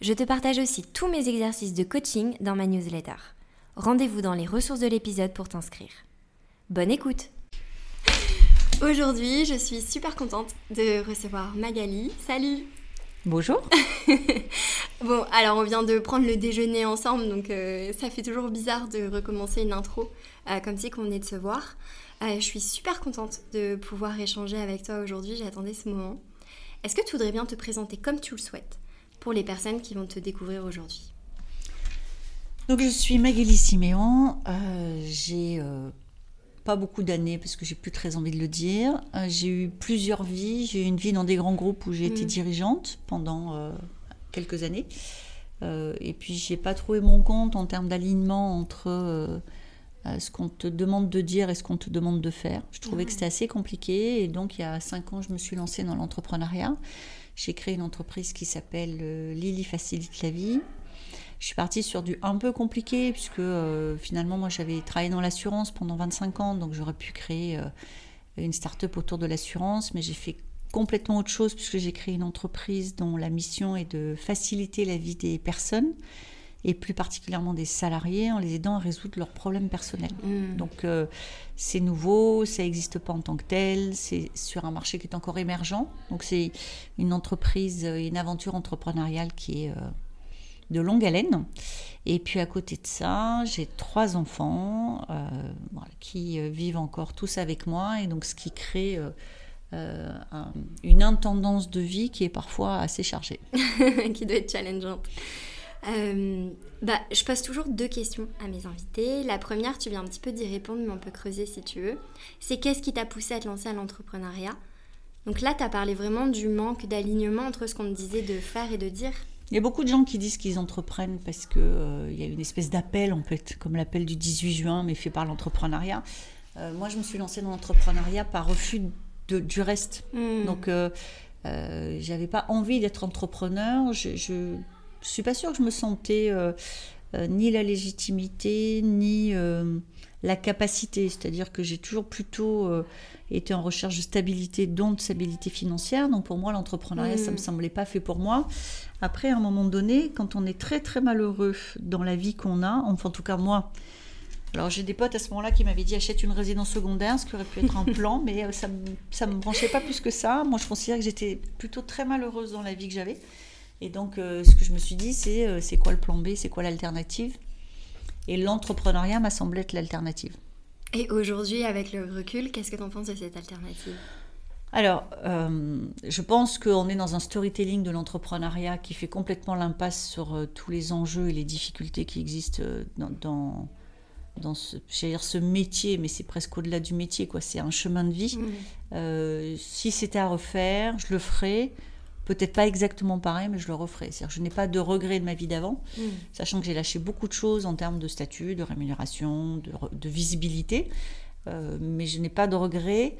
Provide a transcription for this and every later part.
Je te partage aussi tous mes exercices de coaching dans ma newsletter. Rendez-vous dans les ressources de l'épisode pour t'inscrire. Bonne écoute Aujourd'hui, je suis super contente de recevoir Magali. Salut Bonjour. bon, alors on vient de prendre le déjeuner ensemble, donc euh, ça fait toujours bizarre de recommencer une intro euh, comme si qu'on est de se voir. Euh, je suis super contente de pouvoir échanger avec toi aujourd'hui, j'attendais ce moment. Est-ce que tu voudrais bien te présenter comme tu le souhaites? Pour les personnes qui vont te découvrir aujourd'hui Donc je suis Magali Siméon, euh, j'ai euh, pas beaucoup d'années parce que j'ai plus très envie de le dire. Euh, j'ai eu plusieurs vies, j'ai eu une vie dans des grands groupes où j'ai été Mm. dirigeante pendant quelques années. et puis j'ai pas trouvé mon compte en termes d'alignement entre ce qu'on te demande de dire et ce qu'on te demande de faire. Je trouvais que c'était assez compliqué et donc il y a cinq ans je me suis lancée dans l'entrepreneuriat. J'ai créé une entreprise qui s'appelle euh, Lily Facilite la vie. Je suis partie sur du un peu compliqué puisque euh, finalement moi j'avais travaillé dans l'assurance pendant 25 ans donc j'aurais pu créer euh, une start-up autour de l'assurance mais j'ai fait complètement autre chose puisque j'ai créé une entreprise dont la mission est de faciliter la vie des personnes et plus particulièrement des salariés en les aidant à résoudre leurs problèmes personnels. Mm. Donc euh, c'est nouveau, ça n'existe pas en tant que tel, c'est sur un marché qui est encore émergent. Donc c'est une entreprise, euh, une aventure entrepreneuriale qui est euh, de longue haleine. Et puis à côté de ça, j'ai trois enfants euh, voilà, qui vivent encore tous avec moi et donc ce qui crée euh, un- une intendance de vie qui est parfois assez chargée. qui doit être challengeante. Euh, bah, je pose toujours deux questions à mes invités. La première, tu viens un petit peu d'y répondre, mais on peut creuser si tu veux. C'est qu'est-ce qui t'a poussé à te lancer à l'entrepreneuriat? Donc là, tu as parlé vraiment du manque d'alignement entre ce qu'on te disait de faire et de dire. Il y a beaucoup de gens qui disent qu'ils entreprennent parce qu'il y a une espèce d'appel, on peut être comme l'appel du 18 juin, mais fait par l'entrepreneuriat. Euh, moi, je me suis lancée dans l'entrepreneuriat par refus de- du reste. Hmm. Donc, euh, euh, j'avais pas envie d'être entrepreneur. Je, je suis pas sûre que je me sentais euh, euh, ni la légitimité, ni euh, la capacité. C'est-à-dire que j'ai toujours plutôt été en recherche de stabilité, dont de stabilité financière. Donc, pour moi, l'entrepreneuriat, ça Mhm. me semblait pas fait pour moi. Après, à un moment donné, quand on est très très malheureux dans la vie qu'on a, enfin en tout cas moi, alors j'ai des potes à ce moment-là qui m'avaient dit achète une résidence secondaire, ce qui aurait pu être un plan, mais ça me, ça me branchait pas plus que ça. Moi je considère que j'étais plutôt très malheureuse dans la vie que j'avais. Et donc euh, ce que je me suis dit c'est euh, c'est quoi le plan B, c'est quoi l'alternative? Et l'entrepreneuriat m'a semblé être l'alternative. Et aujourd'hui, avec le recul, qu'est-ce que tu en penses de cette alternative? Alors, euh, je pense qu'on est dans un storytelling de l'entrepreneuriat qui fait complètement l'impasse sur tous les enjeux et les difficultés qui existent dans, dans, dans ce, dire ce métier, mais c'est presque au-delà du métier, quoi. C'est un chemin de vie. Euh, si c'était à refaire, je le ferais. Peut-être pas exactement pareil, mais je le referais. C'est-à-dire je n'ai pas de regrets de ma vie d'avant, Hmm. sachant que j'ai lâché beaucoup de choses en termes de statut, de rémunération, de, visibilité. Euh, mais je n'ai pas de regrets.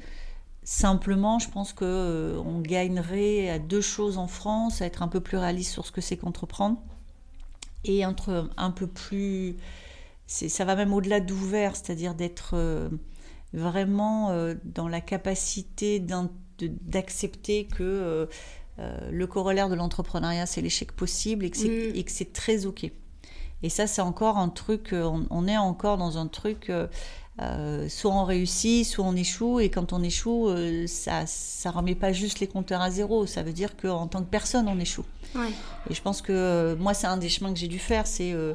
Simplement, je pense que euh, on gagnerait à deux choses en France, à être un peu plus réaliste sur ce que c'est qu'entreprendre et être un peu plus. Ça va même au-delà d'ouvert, c'est-à-dire d'être euh, vraiment euh, dans la capacité d'accepter que le corollaire de l'entrepreneuriat, c'est l'échec possible et que c'est Mm. et que c'est très OK. Et ça, c'est encore un truc, euh, on, on est encore dans un truc, euh, euh, soit on réussit, soit on échoue, et quand on échoue, euh, ça ça remet pas juste les compteurs à zéro, ça veut dire qu'en tant que personne, on échoue. Ouais. Et je pense que euh, moi, c'est un des chemins que j'ai dû faire, c'est euh,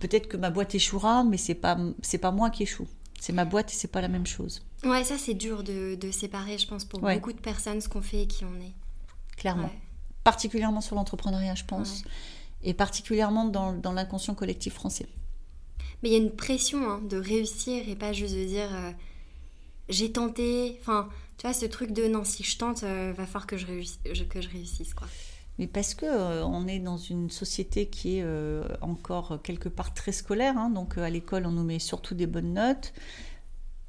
peut-être que ma boîte échouera, mais c'est pas c'est pas moi qui échoue. C'est ma boîte et c'est pas la même chose, Ouais, ça c'est dur de, de séparer, je pense, pour Ouais. beaucoup de personnes, ce qu'on fait et qui on est. clairement. Ouais. Particulièrement sur l'entrepreneuriat, je pense, et particulièrement dans, dans l'inconscient collectif français. Mais il y a une pression hein, de réussir et pas juste de dire euh, j'ai tenté. Enfin, tu vois, ce truc de non, si je tente, euh, va falloir que je, réussisse, que je réussisse, quoi. mais parce que euh, on est dans une société qui est euh, encore quelque part très scolaire. hein. donc euh, à l'école, on nous met surtout des bonnes notes,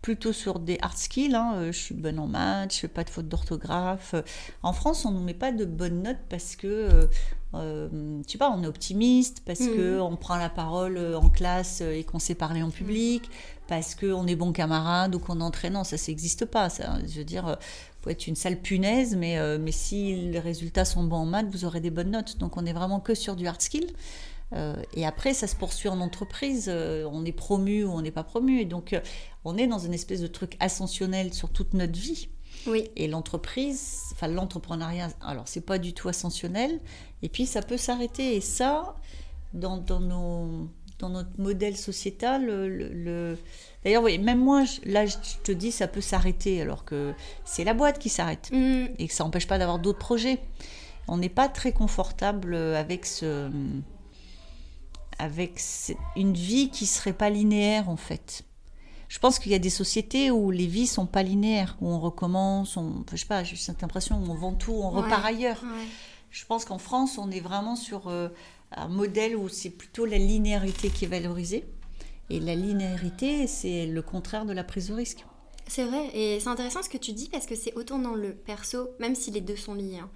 plutôt sur des hard skills. hein. Euh, je suis bonne en maths, je fais pas de faute d'orthographe. Euh, En France, on nous met pas de bonnes notes parce que, euh, euh, tu sais pas, on est optimiste, parce Mhm. que on prend la parole en classe et qu'on sait parler en public, parce qu'on est bon camarade ou qu'on entraîne. Non, ça, n'existe pas. Ça. Je veux dire, faut être une sale punaise, mais, euh, mais si les résultats sont bons en maths, vous aurez des bonnes notes. Donc on est vraiment que sur du hard skill. Euh, et après, ça se poursuit en entreprise. Euh, on est promu ou on n'est pas promu. Et donc, euh, on est dans une espèce de truc ascensionnel sur toute notre vie. Oui. Et l'entreprise, enfin l'entrepreneuriat, alors c'est pas du tout ascensionnel. Et puis ça peut s'arrêter. Et ça, dans, dans, nos, dans notre modèle sociétal, le, le- le- d'ailleurs, oui, même moi, je- là, je te dis, ça peut s'arrêter, alors que c'est la boîte qui s'arrête Mm. et que ça n'empêche pas d'avoir d'autres projets. On n'est pas très confortable avec ce, avec une vie qui serait pas linéaire en fait. Je pense qu'il y a des sociétés où les vies sont pas linéaires, où on recommence, on, je sais pas, j'ai cette impression où on vend tout, on Ouais. repart ailleurs. Ouais. Je pense qu'en France, on est vraiment sur euh, un modèle où c'est plutôt la linéarité qui est valorisée. Et la linéarité, c'est le contraire de la prise de risque. C'est vrai, et c'est intéressant ce que tu dis parce que c'est autant dans le perso, même si les deux sont liés, hein,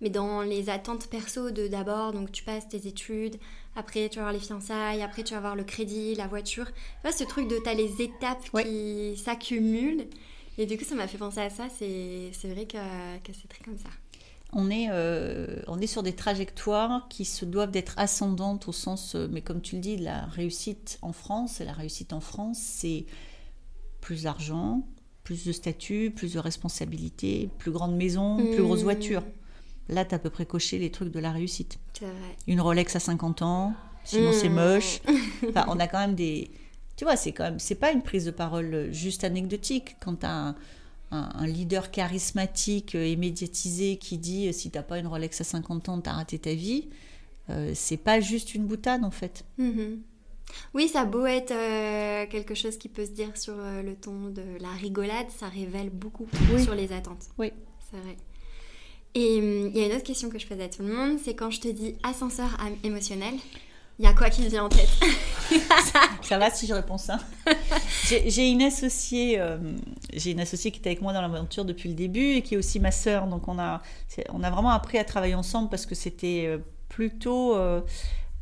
mais dans les attentes perso de d'abord, donc tu passes tes études, après tu vas avoir les fiançailles, après tu vas avoir le crédit, la voiture. Tu vois, ce truc de t'as les étapes Ouais. qui s'accumulent. Et du coup, ça m'a fait penser à ça, c'est c'est vrai que, que c'est très comme ça. On est, euh, on est sur des trajectoires qui se doivent d'être ascendantes au sens, euh, mais comme tu le dis, la réussite en France, et la réussite en France, c'est plus d'argent, plus de statut, plus de responsabilités, plus grande maison, plus grosse Mmh. voiture. Là, tu as à peu près coché les trucs de la réussite. Vrai. Une Rolex à 50 ans, sinon Mmh. c'est moche. Enfin, on a quand même des. Tu vois, c'est quand même. C'est pas une prise de parole juste anecdotique. Quand tu as un, un- un leader charismatique et médiatisé qui dit euh, si t'as pas une Rolex à 50 ans, t'as raté ta vie, euh, c'est pas juste une boutade en fait. Mhm. Oui, ça a beau être euh, quelque chose qui peut se dire sur euh, le ton de la rigolade, ça révèle beaucoup Oui. sur les attentes. Oui. C'est vrai. Et hum, il y a une autre question que je pose à tout le monde, c'est quand je te dis ascenseur émotionnel, il y a quoi qui te vient en tête Ça va si je réponds ça J'ai une associée, euh, j'ai une associée qui était avec moi dans l'aventure depuis le début et qui est aussi ma sœur. Donc on a, on a vraiment appris à travailler ensemble parce que c'était euh, plutôt euh,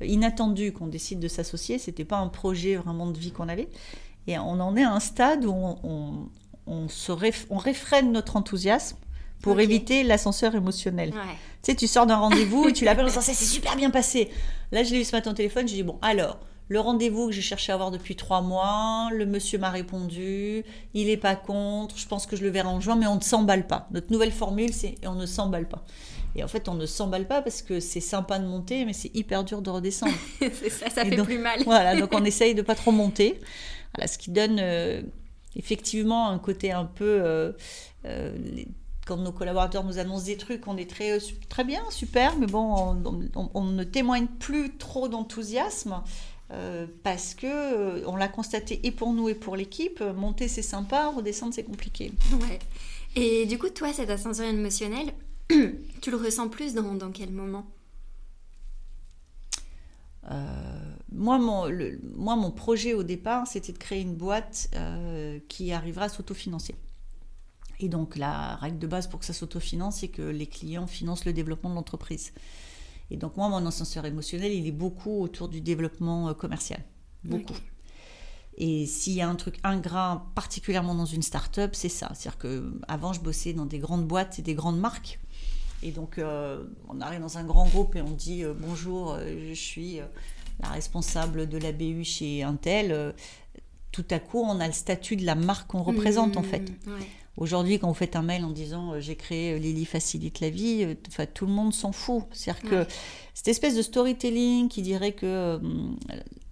inattendu qu'on décide de s'associer. C'était pas un projet vraiment de vie qu'on avait. Et on en est à un stade où on, on, se on réfrène notre enthousiasme pour éviter l'ascenseur émotionnel. Ouais. Tu sais, tu sors d'un rendez-vous et tu l'appelles en disant ça s'est super bien passé. Là, je l'ai eu ce matin au téléphone, j'ai dit bon, alors, le rendez-vous que j'ai cherché à avoir depuis trois mois, le monsieur m'a répondu, il est pas contre, je pense que je le verrai en juin, mais on ne s'emballe pas. Notre nouvelle formule, c'est on ne s'emballe pas. Et en fait, on ne s'emballe pas parce que c'est sympa de monter, mais c'est hyper dur de redescendre. ça, ça Et fait donc- plus mal. Voilà, donc on essaye de pas trop monter. Voilà, ce qui donne euh, effectivement un côté un peu. euh, euh, quand nos collaborateurs nous annoncent des trucs, on est très, euh, très bien, super, mais bon, on, on- on ne témoigne plus trop d'enthousiasme. euh, parce que euh, on l'a constaté et pour nous et pour l'équipe, monter c'est sympa, redescendre c'est compliqué. Ouais. Et du coup, toi, cet ascenseur émotionnel, tu le ressens plus dans, dans quel moment? Euh, moi, mon, le- moi, mon projet au départ, c'était de créer une boîte qui arrivera à s'autofinancer. Et donc, la règle de base pour que ça s'autofinance, c'est que les clients financent le développement de l'entreprise. Et donc, moi, mon ascenseur émotionnel, il est beaucoup autour du développement euh, commercial. Beaucoup. Et s'il y a un truc ingrat, particulièrement dans une start-up, c'est ça. C'est-à-dire que avant, je bossais dans des grandes boîtes et des grandes marques. Et donc, euh, on arrive dans un grand groupe et on dit euh, bonjour, euh, je suis la responsable de la BU chez Intel. Tout à coup, on a le statut de la marque qu'on représente en Mmh, fait. ouais. Aujourd'hui, quand vous faites un mail en disant euh, j'ai créé euh, Lily facilite la vie, euh, enfin, tout le monde s'en fout. C'est-à-dire que cette espèce de storytelling qui dirait que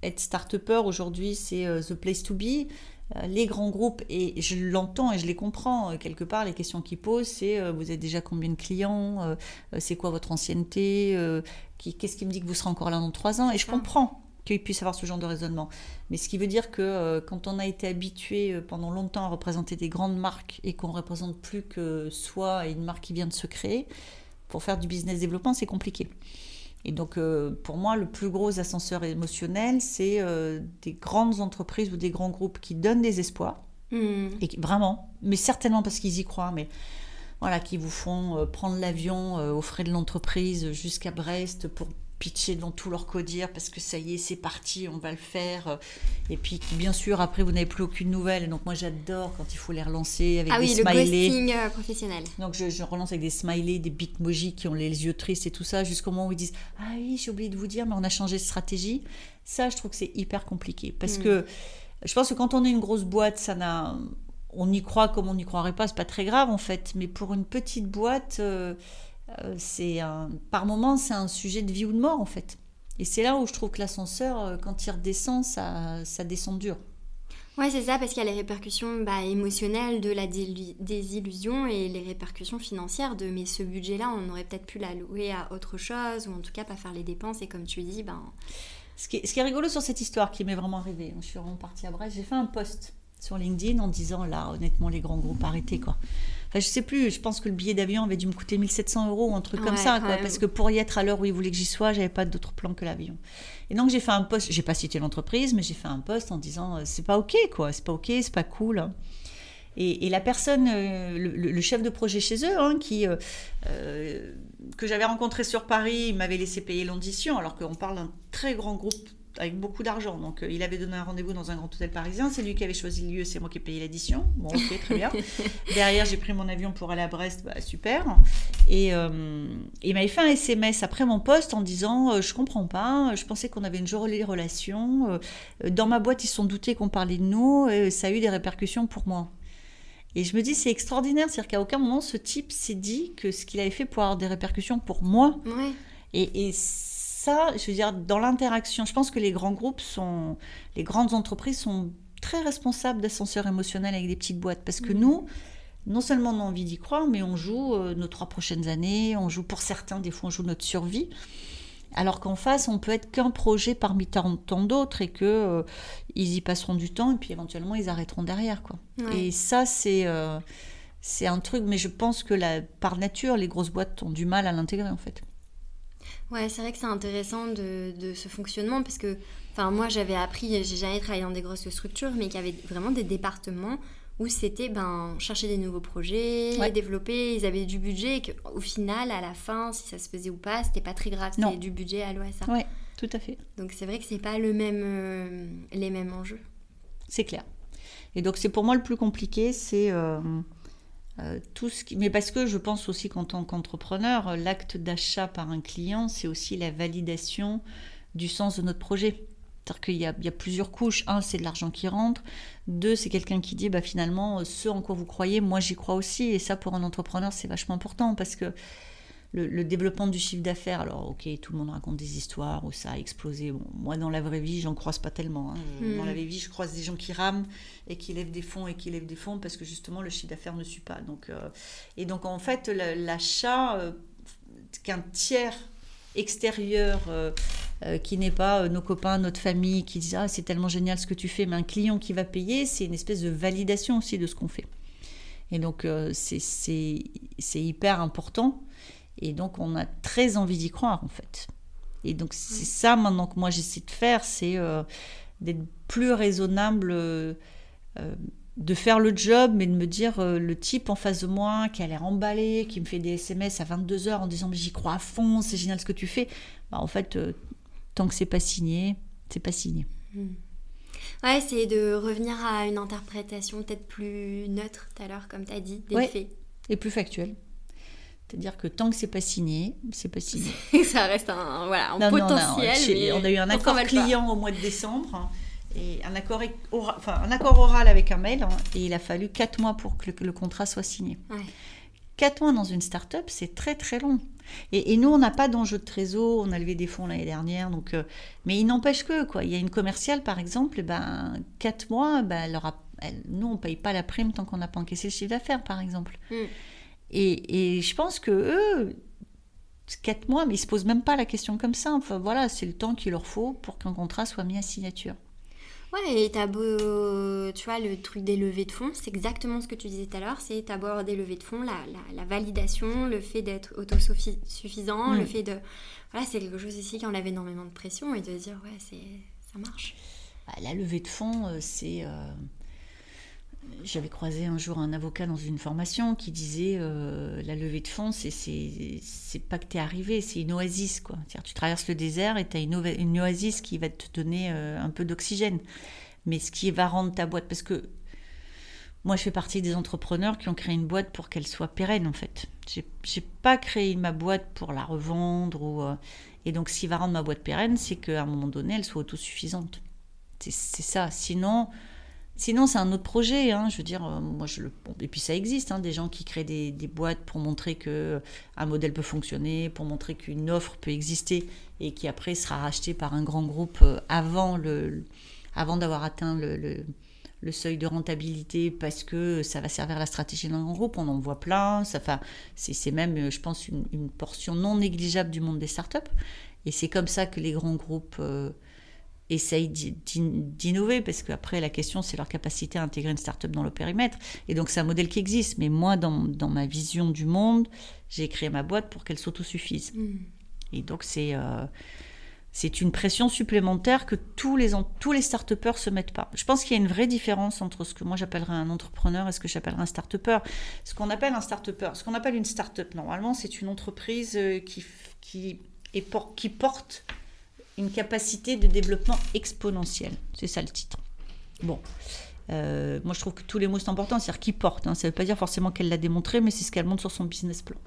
être start-upper aujourd'hui, c'est the place to be. Les grands groupes, et je l'entends et je les comprends quelque part, les questions qu'ils posent, c'est vous avez déjà combien de clients, c'est quoi votre ancienneté, qu'est-ce qui me dit que vous serez encore là dans trois ans Et je comprends qu'ils puissent avoir ce genre de raisonnement. Mais ce qui veut dire que euh, quand on a été habitué euh, pendant longtemps à représenter des grandes marques et qu'on représente plus que soi et une marque qui vient de se créer, pour faire du business développement, c'est compliqué. Et donc, euh, pour moi, le plus gros ascenseur émotionnel, c'est des grandes entreprises ou des grands groupes qui donnent des espoirs. Hmm. Et qui- vraiment, mais certainement parce qu'ils y croient, mais voilà, qui vous font prendre l'avion aux frais de l'entreprise jusqu'à Brest pour pitcher devant tout leur codir parce que ça y est, c'est parti, on va le faire. Et puis, bien sûr, après, vous n'avez plus aucune nouvelle. Donc, moi, j'adore quand il faut les relancer avec Ah des oui, le smileys. ghosting euh, professionnel. Donc je, je relance avec des smileys, des bitmojis qui ont les yeux tristes et tout ça, jusqu'au moment où ils disent Ah oui, j'ai oublié de vous dire, mais on a changé de stratégie. Ça, je trouve que c'est hyper compliqué. Parce Mm. que je pense que quand on est une grosse boîte, ça n'a. On y croit comme on n'y croirait pas, c'est pas très grave en fait. Mais pour une petite boîte, euh, c'est un, par moment, c'est un sujet de vie ou de mort en fait. Et c'est là où je trouve que l'ascenseur, euh, quand il redescend, ça, ça descend dur. Ouais, c'est ça, parce qu'il y a les répercussions bah, émotionnelles de la désillusion et les répercussions financières de mais ce budget-là, on aurait peut-être pu l'allouer à autre chose, ou en tout cas pas faire les dépenses, et comme tu dis, ben. Ce qui, est, ce qui est rigolo sur cette histoire qui m'est vraiment arrivée, je suis vraiment partie à Brest, j'ai fait un post sur LinkedIn en disant là, honnêtement, les grands groupes, arrêtez quoi. Enfin, je sais plus, je pense que le billet d'avion avait dû me coûter 1700 euros ou un truc comme ça, quoi, parce que pour y être à l'heure où ils voulaient que j'y sois, j'avais pas d'autre plan que l'avion. Et donc j'ai fait un post, j'ai pas cité l'entreprise, mais j'ai fait un post en disant euh, c'est pas ok quoi, c'est pas ok, c'est pas cool. Et, et la personne, euh, le, le- le chef de projet chez eux, hein, qui, euh, euh, que j'avais rencontré sur Paris, il m'avait laissé payer l'audition, alors qu'on parle d'un très grand groupe avec beaucoup d'argent. Donc euh, il avait donné un rendez-vous dans un grand hôtel parisien, c'est lui qui avait choisi le lieu, c'est moi qui ai payé l'addition. Bon, ok, très bien. Derrière, j'ai pris mon avion pour aller à Brest, bah, super. Et euh, il m'avait fait un SMS après mon poste en disant euh, Je comprends pas, je pensais qu'on avait une jolie relation. euh, Dans ma boîte, ils se sont doutés qu'on parlait de nous, et ça a eu des répercussions pour moi. Et je me dis, c'est extraordinaire, c'est-à-dire qu'à aucun moment ce type s'est dit que ce qu'il avait fait pour avoir des répercussions pour moi. Ouais. Et, et ça, je veux dire, dans l'interaction, je pense que les grands groupes sont, les grandes entreprises sont très responsables d'ascenseurs émotionnels avec des petites boîtes. Parce que Mhm. nous, non seulement on a envie d'y croire, mais on joue euh, nos trois prochaines années, on joue pour certains, des fois on joue notre survie. Alors qu'en face, on peut être qu'un projet parmi tant, tant d'autres et que euh, ils y passeront du temps et puis éventuellement ils arrêteront derrière, quoi. Ouais. Et ça, c'est euh, c'est un truc, mais je pense que la, par nature, les grosses boîtes ont du mal à l'intégrer en fait. Ouais, c'est vrai que c'est intéressant de, de ce fonctionnement parce que, enfin, moi j'avais appris, j'ai jamais travaillé dans des grosses structures, mais qu'il y avait vraiment des départements où c'était ben chercher des nouveaux projets, Ouais. développer, ils avaient du budget et qu'au final, à la fin, si ça se faisait ou pas, c'était pas très grave, c'était du budget à ça. Ouais, tout à fait. Donc c'est vrai que c'est pas le même, euh, les mêmes enjeux. C'est clair. Et donc c'est pour moi le plus compliqué, c'est euh, euh, tout ce qui... Mais parce que je pense aussi qu'en tant qu'entrepreneur, l'acte d'achat par un client, c'est aussi la validation du sens de notre projet. C'est-à-dire qu'il y, y a plusieurs couches. Un, c'est de l'argent qui rentre. Deux, c'est quelqu'un qui dit, bah, finalement, euh, ce en quoi vous croyez, moi j'y crois aussi. Et ça, pour un entrepreneur, c'est vachement important parce que le, le développement du chiffre d'affaires, alors ok, tout le monde raconte des histoires où ça a explosé. Bon, moi, dans la vraie vie, j'en croise pas tellement. hein. Je- Hmm. Dans la vraie vie, je croise des gens qui rament et qui lèvent des fonds et qui lèvent des fonds parce que justement, le chiffre d'affaires ne suit pas. Donc, euh, et donc, en fait, l'achat euh, qu'un tiers extérieur euh, euh, qui n'est pas euh, nos copains, notre famille, qui disent ah c'est tellement génial ce que tu fais, mais un client qui va payer, c'est une espèce de validation aussi de ce qu'on fait. Et donc euh, c'est hyper important. Et donc on a très envie d'y croire en fait. Et donc c'est ça maintenant que moi j'essaie de faire, c'est euh, d'être plus raisonnable, euh, euh, de faire le job, mais de me dire euh, le type en face de moi qui a l'air emballé, qui me fait des SMS à 22h en disant mais j'y crois à fond, c'est génial ce que tu fais. Bah, en fait, tant que c'est pas signé, c'est pas signé. Ouais, c'est de revenir à une interprétation peut-être plus neutre tout à l'heure, comme tu as dit, des Ouais. faits. Et plus factuel. C'est-à-dire que tant que c'est pas signé, c'est pas signé. ça reste un, voilà, un Non, non, non, potentiel. mais on a eu un accord pas. client au mois de décembre hein, et un accord, oral, enfin, un accord oral avec un mail hein, et il a fallu quatre mois pour que le, contrat soit signé. Ouais. Quatre mois dans une start-up, c'est très très long. Et, et nous, on n'a pas d'enjeu de trésor, on a levé des fonds l'année dernière, donc, euh, mais il n'empêche que, quoi, il y a une commerciale par exemple, eh ben, quatre mois, ben, elle aura, elle- nous, on ne paye pas la prime tant qu'on n'a pas encaissé le chiffre d'affaires par exemple. Mm. Et, et je pense que eux, quatre mois, mais ils se posent même pas la question comme ça. Enfin voilà, c'est le temps qu'il leur faut pour qu'un contrat soit mis à signature. Ouais, et t'as beau, tu vois, le truc des levées de fonds, c'est exactement ce que tu disais tout à l'heure, c'est t'as beau avoir des levées de fonds, la, la, validation, le fait d'être autosuffisant, le fait de... Voilà, c'est quelque chose ici qui enlève énormément de pression et de dire, ouais, ça marche. Bah, la levée de fonds, euh, c'est... Euh, j'avais croisé un jour un avocat dans une formation qui disait euh, la levée de fonds, c'est, pas que tu es arrivé, c'est une oasis. Quoi. tu traverses le désert et tu as une, une, oasis qui va te donner euh, un peu d'oxygène. Mais ce qui va rendre ta boîte, parce que moi je fais partie des entrepreneurs qui ont créé une boîte pour qu'elle soit pérenne en fait. J'ai, pas créé ma boîte pour la revendre. Ou, euh, et donc ce qui va rendre ma boîte pérenne, c'est qu'à un moment donné, elle soit autosuffisante. C'est ça. Sinon Sinon, c'est un autre projet. Hein, je veux euh, moi, et puis ça existe, hein, des gens qui créent des, boîtes pour montrer que euh, un modèle peut fonctionner, pour montrer qu'une offre peut exister et qui après sera rachetée par un grand groupe euh, avant, d'avoir atteint le, seuil de rentabilité parce que ça va servir à la stratégie d'un grand groupe. On en voit plein. Ça, c'est, même, je pense, une, portion non négligeable du monde des startups. Et c'est comme ça que les grands groupes essayent d'innover, parce qu'après, la question, c'est leur capacité à intégrer une start-up dans le périmètre. Et donc, c'est un modèle qui existe. Mais moi, dans, dans ma vision du monde, j'ai créé ma boîte pour qu'elle s'autosuffise. Mm. Et donc, c'est euh, c'est une pression supplémentaire que tous les, tous les start-upers se mettent pas. Je pense qu'il y a une vraie différence entre ce que moi j'appellerais un entrepreneur et ce que j'appellerais un start-upper. Ce qu'on appelle un start-upper, ce qu'on appelle une start-up, normalement, c'est une entreprise euh, qui, qui, est qui porte une capacité de développement exponentiel. C'est ça le titre. Bon. Euh, moi, je trouve que tous les mots sont importants, c'est-à-dire qui porte. Hein. Ça ne veut pas dire forcément qu'elle l'a démontré, mais c'est ce qu'elle montre sur son business plan.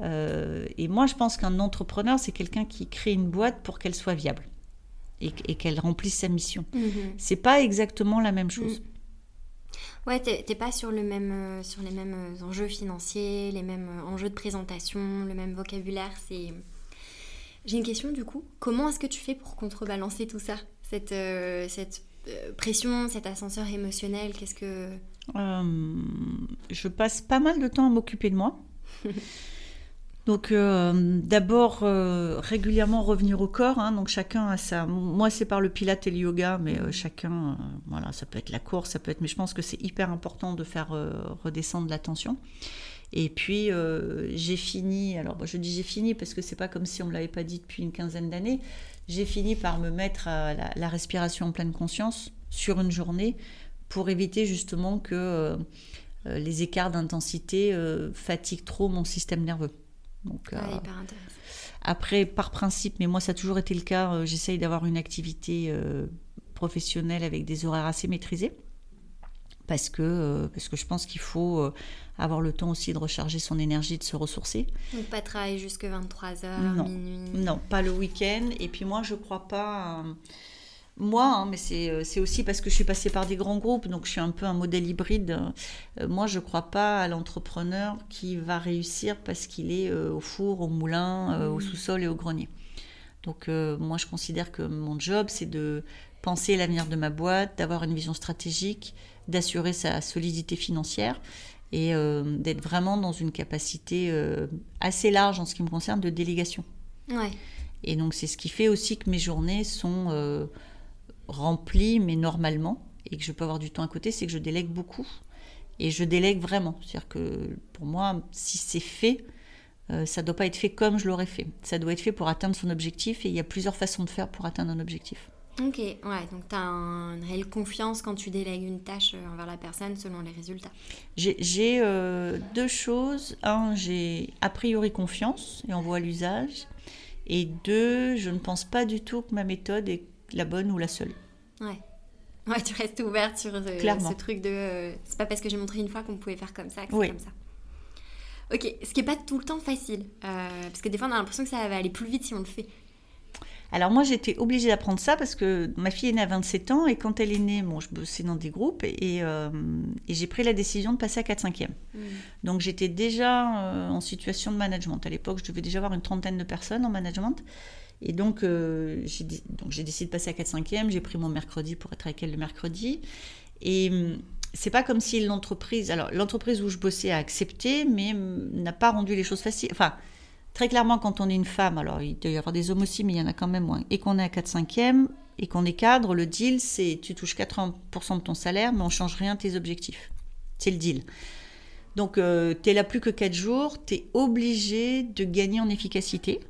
Euh, et moi, je pense qu'un entrepreneur, c'est quelqu'un qui crée une boîte pour qu'elle soit viable et, qu'elle remplisse sa mission. Ce mm-hmm. C'est pas exactement la même chose. Mm. Ouais, t'es pas sur, le même, euh, sur les mêmes enjeux financiers, les mêmes enjeux de présentation, le même vocabulaire. C'est j'ai une question du coup. Comment est-ce que tu fais pour contrebalancer tout ça Cette, euh, cette euh, pression, cet ascenseur émotionnel? Qu'est-ce que. Euh, je passe pas mal de temps à m'occuper de moi. Donc d'abord régulièrement revenir au corps. Hein. donc chacun a sa. Moi c'est par le pilate et le yoga, mais chacun, voilà, ça peut être la course, ça peut être. Mais je pense que c'est hyper important de faire redescendre l'attention. Et puis euh, j'ai fini, alors je dis j'ai fini parce que c'est pas comme si on me l'avait pas dit depuis une quinzaine d'années, j'ai fini par me mettre à la, respiration en pleine conscience sur une journée pour éviter justement que euh, euh, les écarts d'intensité fatiguent trop mon système nerveux. Donc, après, par principe, mais moi ça a toujours été le cas, j'essaye d'avoir une activité professionnelle avec des horaires assez maîtrisés parce que, parce que je pense qu'il faut avoir le temps aussi de recharger son énergie, de se ressourcer. Donc pas travailler jusque 23h, minuit Non, pas le week-end. Et puis moi, je crois pas... Euh, moi, hein, mais euh, c'est aussi parce que je suis passée par des grands groupes, donc je suis un peu un modèle hybride. Euh, moi, je ne crois pas à l'entrepreneur qui va réussir parce qu'il est au four, au moulin, au mmh. sous-sol et au grenier. Donc moi, je considère que mon job, c'est de penser l'avenir de ma boîte, d'avoir une vision stratégique, d'assurer sa solidité financière et euh, d'être vraiment dans une capacité euh, assez large en ce qui me concerne de délégation. Ouais. Et donc c'est ce qui fait aussi que mes journées sont euh, remplies, mais normalement, et que je peux avoir du temps à côté, c'est que je délègue beaucoup. Et je délègue vraiment. C'est-à-dire que pour moi, si c'est fait, ça ne doit pas être fait comme je l'aurais fait. Ça doit être fait pour atteindre son objectif, et il y a plusieurs façons de faire pour atteindre un objectif. Ok, ouais, donc tu as une réelle confiance quand tu délègues une tâche euh, envers la personne selon les résultats. J'ai euh, deux choses. Un, j'ai a priori confiance et on voit l'usage. Et deux, je ne pense pas du tout que ma méthode est la bonne ou la seule. Ouais. Ouais, tu restes ouverte sur euh, ce truc de. c'est pas parce que j'ai montré une fois qu'on pouvait faire comme ça que c'est comme ça. Ok, ce qui n'est pas tout le temps facile. parce que des fois, on a l'impression que ça va aller plus vite si on le fait. Alors moi, j'étais obligée d'apprendre ça parce que ma fille est née à 27 ans et quand elle est née, bon, je bossais dans des groupes et, euh, j'ai pris la décision de passer à 4-5e. Mm. Donc j'étais déjà euh, en situation de management. À l'époque, je devais déjà avoir une trentaine de personnes en management. Et donc, euh, j'ai décidé de passer à 4-5e. J'ai pris mon mercredi pour être avec elle le mercredi. Et c'est pas comme si l'entreprise, alors l'entreprise où je bossais a accepté, mais n'a pas rendu les choses faciles. Enfin, Très clairement, quand on est une femme, alors il doit y avoir des hommes aussi, mais il y en a quand même moins, et qu'on est à 4-5e, et qu'on est cadre, le deal, c'est tu touches 80% de ton salaire, mais on change rien tes objectifs. C'est le deal. Donc, euh, tu es là plus que 4 jours, tu es obligé de gagner en efficacité.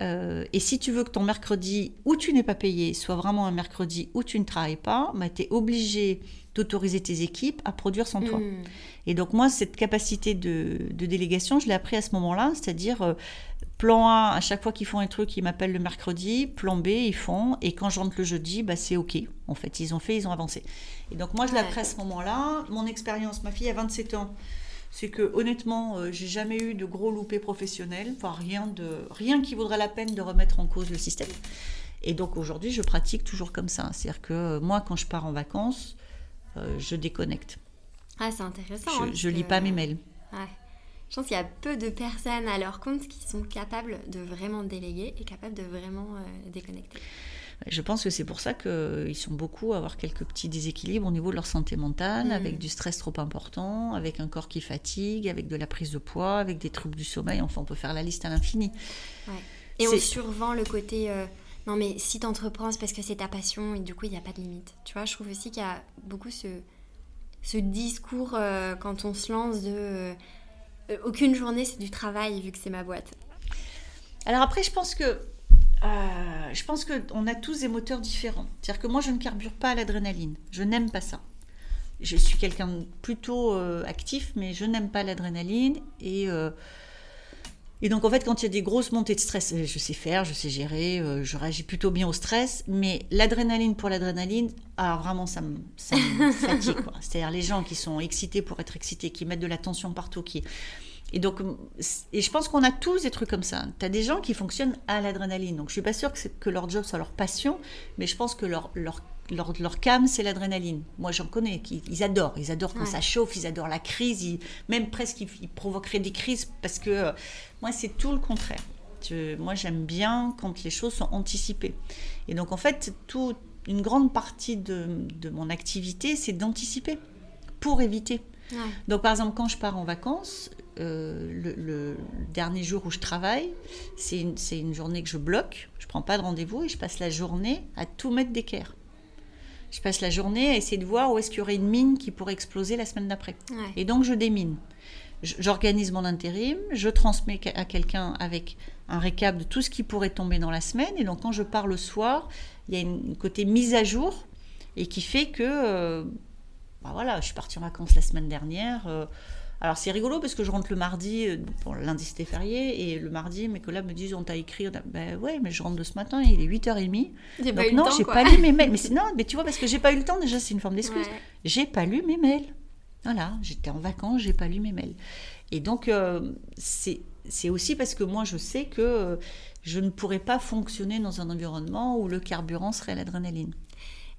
Euh, et si tu veux que ton mercredi où tu n'es pas payé soit vraiment un mercredi où tu ne travailles pas, bah, tu es obligé d'autoriser tes équipes à produire sans toi. Hmm. Et donc moi, cette capacité de, de délégation, je l'ai appris à ce moment-là, c'est-à-dire euh, plan A, à chaque fois qu'ils font un truc, ils m'appellent le mercredi, plan B, ils font, et quand je rentre le jeudi, bah, c'est OK. En fait, ils ont fait, ils ont avancé. Et donc moi, je l'ai appris à ce moment-là. Mon expérience, ma fille a 27 ans, c'est que honnêtement, euh, j'ai jamais eu de gros loupés professionnels, enfin rien, de, rien qui vaudrait la peine de remettre en cause le système. Et donc aujourd'hui, je pratique toujours comme ça. C'est-à-dire que euh, moi, quand je pars en vacances, je déconnecte. Ah, c'est intéressant. Je, hein, je lis que- pas mes mails. Ouais. Je pense qu'il y a peu de personnes à leur compte qui sont capables de vraiment déléguer et capables de vraiment euh, déconnecter. Je pense que c'est pour ça qu'ils sont beaucoup à avoir quelques petits déséquilibres au niveau de leur santé mentale, Mm. avec du stress trop important, avec un corps qui fatigue, avec de la prise de poids, avec des troubles du sommeil. Enfin, on peut faire la liste à l'infini. Ouais. Et on survend le côté euh, non mais si t'entreprends c'est parce que c'est ta passion et du coup il n'y a pas de limite. Tu vois, je trouve aussi qu'il y a beaucoup ce, discours euh, quand on se lance de euh, euh, aucune journée c'est du travail vu que c'est ma boîte. Alors après, je pense que je pense qu'on a tous des moteurs différents. C'est-à-dire que moi, je ne carbure pas à l'adrénaline. Je n'aime pas ça. Je suis quelqu'un plutôt actif, mais je n'aime pas l'adrénaline. Et, et donc, en fait, quand il y a des grosses montées de stress, euh, je sais faire, je sais gérer, euh, je réagis plutôt bien au stress. Mais l'adrénaline pour l'adrénaline, alors vraiment, ça me, ça me fatigue. C'est-à-dire les gens qui sont excités pour être excités, qui mettent de la tension partout, qui, et donc, et je pense qu'on a tous des trucs comme ça. Tu as des gens qui fonctionnent à l'adrénaline. Donc, je suis pas sûre que, que leur job soit leur passion, mais je pense que leur, leur, leur, leur cam, c'est l'adrénaline. Moi, j'en connais. Ils adorent. Ils adorent quand Ouais. ça chauffe, ils adorent la crise. Ils, même presque, ils, ils provoqueraient des crises parce que euh, moi, c'est tout le contraire. Je- moi, j'aime bien quand les choses sont anticipées. Et donc, en fait, tout, une grande partie de, de mon activité, c'est d'anticiper pour éviter. Ouais. Donc, par exemple, quand je pars en vacances, euh, le, le dernier jour où je travaille, c'est une, une journée que je bloque. Je prends pas de rendez-vous et je passe la journée à tout mettre d'équerre. Je passe la journée à essayer de voir où est-ce qu'il y aurait une mine qui pourrait exploser la semaine d'après. Ouais. Et donc, je démine. J'organise mon intérim, je transmets à quelqu'un avec un récap de tout ce qui pourrait tomber dans la semaine. Et donc, quand je pars le soir, il y a une côté mise à jour et qui fait que, euh, bah voilà, je suis partie en vacances la semaine dernière. euh, alors, c'est rigolo parce que je rentre le mardi, euh, bon, lundi c'était férié, et le mardi, mes collègues me disent On t'a écrit on a- Ben ouais, mais je rentre de ce matin, il est 8h30. J'ai pas Donc, eu non, j'ai pas lu mes mails. Mais non, mais tu vois, parce que j'ai pas eu le temps, déjà, c'est une forme d'excuse. Ouais. J'ai pas lu mes mails. Voilà, j'étais en vacances, j'ai pas lu mes mails. Et donc, euh, c'est c'est aussi parce que moi, je sais que euh, je ne pourrais pas fonctionner dans un environnement où le carburant serait l'adrénaline.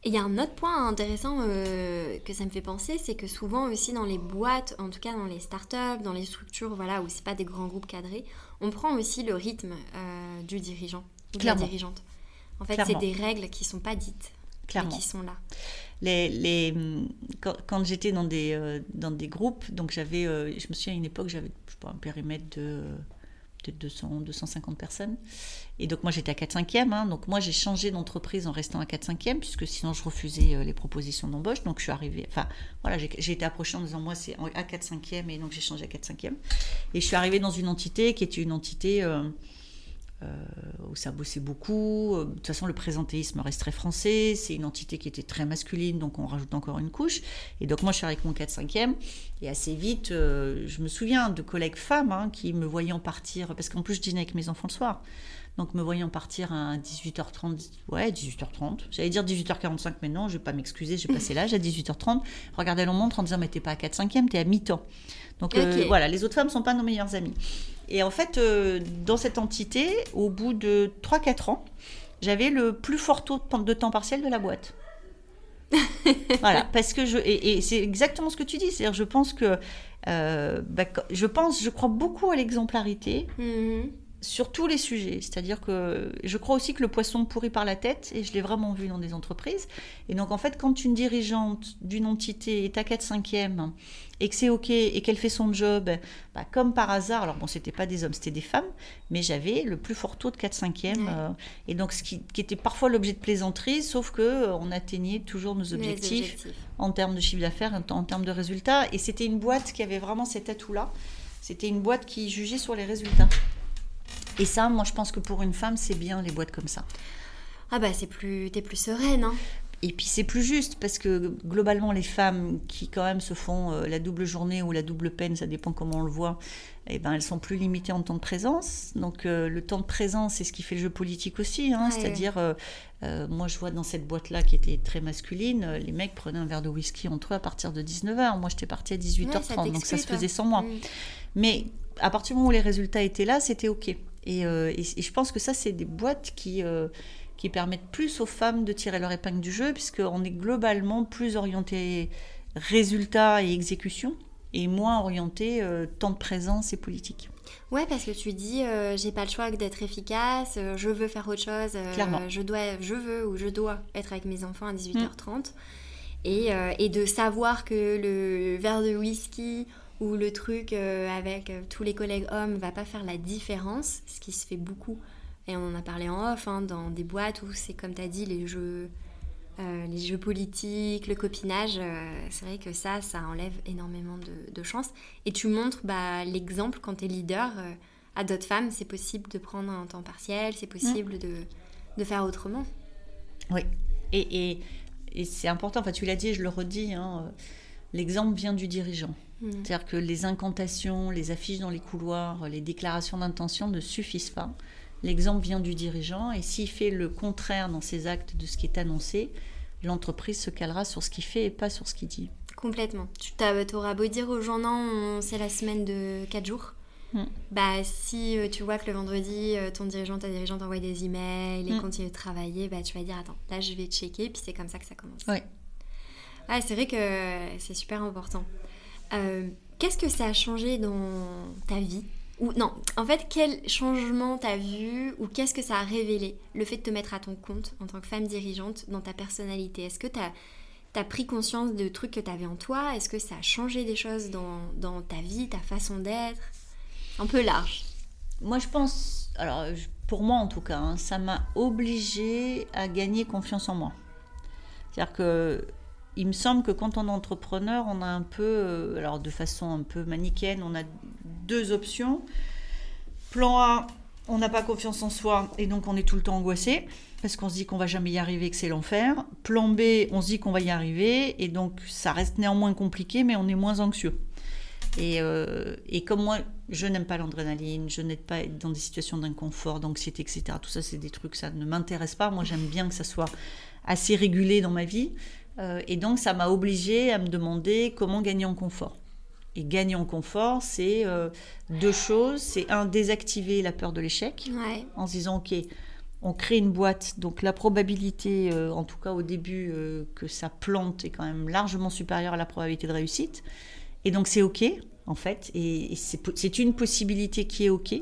Et il y a un autre point intéressant euh, que ça me fait penser, c'est que souvent aussi dans les boîtes, en tout cas dans les startups, dans les structures voilà, où c'est pas des grands groupes cadrés, on prend aussi le rythme euh, du dirigeant de la dirigeante. En fait, c'est des règles qui sont pas dites, Clairement. mais qui sont là. les, les, hum, quand, quand j'étais dans des, euh, dans des groupes, donc j'avais, je me souviens à une époque, j'avais un périmètre de peut-être 200, 250 personnes. Et donc moi j'étais à 4 5 e donc moi j'ai changé d'entreprise en restant à 4 5 e puisque sinon je refusais euh, les propositions d'embauche. Donc je suis arrivée, enfin voilà, j'ai été approchée en disant moi c'est à 4 5 e et donc j'ai changé à 4 5 e Et je suis arrivée dans une entité qui était une entité... euh, où ça bossait beaucoup. Euh, De toute façon, le présentéisme reste très français. C'est une entité qui était très masculine, donc on rajoute encore une couche. Et donc moi, je suis avec mon 4-5e. Et assez vite, euh, je me souviens de collègues femmes hein, qui me voyant partir, parce qu'en plus, je dînais avec mes enfants le soir. Donc me voyant partir à 18h30, ouais, 18h30. J'allais dire 18h45, mais non, je vais pas m'excuser, j'ai passé l'âge à 18h30. Regardez leur montre en disant, mais t'es pas à 4-5e, t'es à mi-temps. Donc euh, voilà, les autres femmes sont pas nos meilleures amies. Et en fait, euh, dans cette entité, au bout de 3-4 ans, j'avais le plus fort taux de temps partiel de la boîte. voilà, parce que je. Et, et c'est exactement ce que tu dis. C'est-à-dire, je pense que. euh, bah, je pense, je crois beaucoup à l'exemplarité Mhm. Sur tous les sujets. C'est-à-dire que je crois aussi que le poisson pourrit par la tête, et je l'ai vraiment vu dans des entreprises. Et donc, en fait, quand une dirigeante d'une entité est à 4 5 e et que c'est OK et qu'elle fait son job, bah, comme par hasard, alors bon, c'était pas des hommes, c'était des femmes, mais j'avais le plus fort taux de 4 5 e et donc, ce qui, était parfois l'objet de plaisanterie, sauf que euh, on atteignait toujours nos objectifs, en termes de chiffre d'affaires, en, en termes de résultats. Et c'était une boîte qui avait vraiment cet atout-là. C'était une boîte qui jugeait sur les résultats. Et ça, moi, je pense que pour une femme, c'est bien les boîtes comme ça. Ah bah c'est plus, t'es plus sereine, hein. Et puis c'est plus juste parce que globalement les femmes qui quand même se font euh, la double journée ou la double peine, ça dépend comment on le voit, eh ben elles sont plus limitées en temps de présence. Donc euh, le temps de présence, c'est ce qui fait le jeu politique aussi. Hein. C'est-à-dire, euh, moi je vois dans cette boîte-là qui était très masculine, les mecs prenaient un verre de whisky entre eux à partir de 19h. Moi j'étais partie à 18h30, donc ça se faisait sans moi. Mm. Mais à partir du moment où les résultats étaient là, c'était OK. Euh, et, je pense que ça, c'est des boîtes qui, euh, qui permettent plus aux femmes de tirer leur épingle du jeu, puisqu'on est globalement plus orienté résultats et exécution, et moins orienté euh, temps de présence et politique. Ouais, parce que tu dis, j'ai pas le choix d'être efficace, je veux faire autre chose, Clairement. je dois, je veux ou je dois être avec mes enfants à 18h30. Et, et, de savoir que le verre de whisky où le truc euh, avec euh, tous les collègues hommes va pas faire la différence, ce qui se fait beaucoup. Et on en a parlé en off, hein, dans des boîtes où c'est comme tu as dit, les jeux, euh, les jeux politiques, le copinage, c'est vrai que ça, ça enlève énormément de, de chance. Et tu montres bah, l'exemple quand tu es leader à d'autres femmes, c'est possible de prendre un temps partiel, c'est possible de, de, faire autrement. Oui, et, et, et c'est important, enfin tu l'as dit, je le redis, hein, l'exemple vient du dirigeant. Mm. C'est-à-dire que les incantations, les affiches dans les couloirs, les déclarations d'intention ne suffisent pas. L'exemple vient du dirigeant et s'il fait le contraire dans ses actes de ce qui est annoncé, l'entreprise se calera sur ce qu'il fait et pas sur ce qu'il dit. Complètement. Tu auras beau dire aux gens non, c'est la semaine de 4 jours. Mm. Bah, si euh, tu vois que le vendredi, euh, ton dirigeant, ta dirigeante t'envoie des emails et mm. continue de travailler, bah, tu vas dire attends, là je vais checker, puis c'est comme ça que ça commence. Ouais. Ouais, c'est vrai que c'est super important. Euh, qu'est-ce que ça a changé dans ta vie ou non, en fait, quel changement t'as vu ou qu'est-ce que ça a révélé le fait de te mettre à ton compte en tant que femme dirigeante dans ta personnalité? Est-ce que t'as as pris conscience de trucs que t'avais en toi? Est-ce que ça a changé des choses dans, dans ta vie, ta façon d'être? Un peu large. Moi, je pense, alors pour moi en tout cas, hein, ça m'a obligée à gagner confiance en moi. C'est-à-dire que il me semble que quand on est entrepreneur, on a un peu, euh, alors de façon un peu manichéenne, on a deux options. Plan A, on n'a pas confiance en soi et donc on est tout le temps angoissé parce qu'on se dit qu'on va jamais y arriver, que c'est l'enfer. Plan B, on se dit qu'on va y arriver et donc ça reste néanmoins compliqué, mais on est moins anxieux. Et, euh, et comme moi, je n'aime pas l'adrénaline, je n'aime pas être dans des situations d'inconfort, d'anxiété, etc. Tout ça, c'est des trucs, ça ne m'intéresse pas. Moi, j'aime bien que ça soit assez régulé dans ma vie. Euh, et donc, ça m'a obligée à me demander comment gagner en confort. Et gagner en confort, c'est euh, deux choses. C'est un, désactiver la peur de l'échec en se disant, OK, on crée une boîte, donc la probabilité, euh, en tout cas au début, que ça plante est quand même largement supérieure à la probabilité de réussite. Et donc c'est OK, en fait, et, c'est une possibilité qui est OK.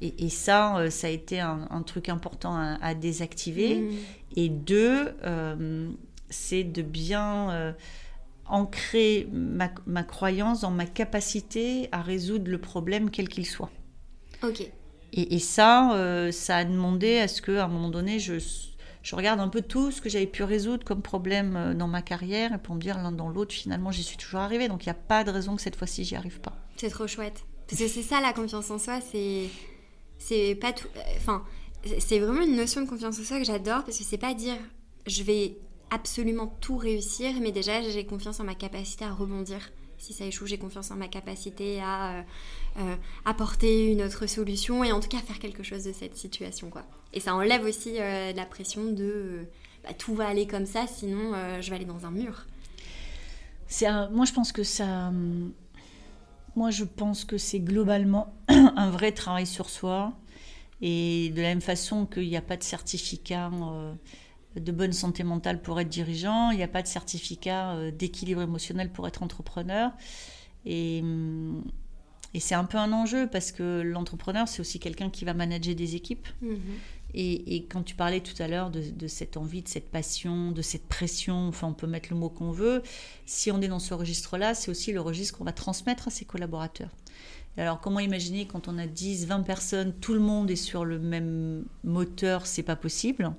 Et, ça, euh, ça a été un, truc important à, désactiver. Mm. Et deux, euh, c'est de bien euh, ancrer ma, ma, croyance dans ma capacité à résoudre le problème quel qu'il soit. Ok. Et, ça, ça a demandé à ce qu'à un moment donné, je, je regarde un peu tout ce que j'avais pu résoudre comme problème dans ma carrière et pour me dire l'un dans l'autre, finalement, j'y suis toujours arrivée. Donc il n'y a pas de raison que cette fois-ci, j'y arrive pas. C'est trop chouette. Parce que c'est ça la confiance en soi, c'est c'est pas tout. Enfin, c'est vraiment une notion de confiance en soi que j'adore parce que c'est pas dire je vais absolument tout réussir, mais déjà j'ai confiance en ma capacité à rebondir. Si ça échoue, j'ai confiance en ma capacité à euh, euh, apporter une autre solution et en tout cas faire quelque chose de cette situation. Quoi. Et ça enlève aussi euh, la pression de bah, tout va aller comme ça, sinon je vais aller dans un mur. Un... Moi je pense que ça hum, moi, je pense que c'est globalement un vrai travail sur soi. Et de la même façon qu'il n'y a pas de certificat euh, de bonne santé mentale pour être dirigeant, il n'y a pas de certificat euh, d'équilibre émotionnel pour être entrepreneur. Et, hum, et c'est un peu un enjeu parce que l'entrepreneur, c'est aussi quelqu'un qui va manager des équipes. Mhm. Et, quand tu parlais tout à l'heure de, cette envie, de cette passion, de cette pression, enfin on peut mettre le mot qu'on veut, si on est dans ce registre-là, c'est aussi le registre qu'on va transmettre à ses collaborateurs. Alors comment imaginer quand on a 10, 20 personnes, tout le monde est sur le même moteur, c'est pas possible.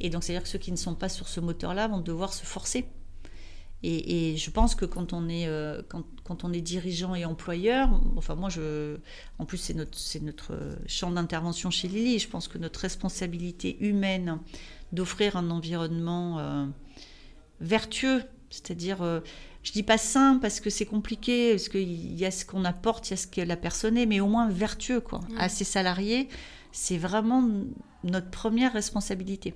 Et donc c'est-à-dire que ceux qui ne sont pas sur ce moteur-là vont devoir se forcer et, je pense que quand on est, euh, quand, on est dirigeant et employeur, enfin moi, je, en plus c'est notre, c'est notre champ d'intervention chez Lily, je pense que notre responsabilité humaine d'offrir un environnement euh, vertueux, c'est-à-dire, euh, je dis pas sain parce que c'est compliqué, parce qu'il y a ce qu'on apporte, il y a ce que la personne est, mais au moins vertueux quoi, à ses salariés, c'est vraiment notre première responsabilité.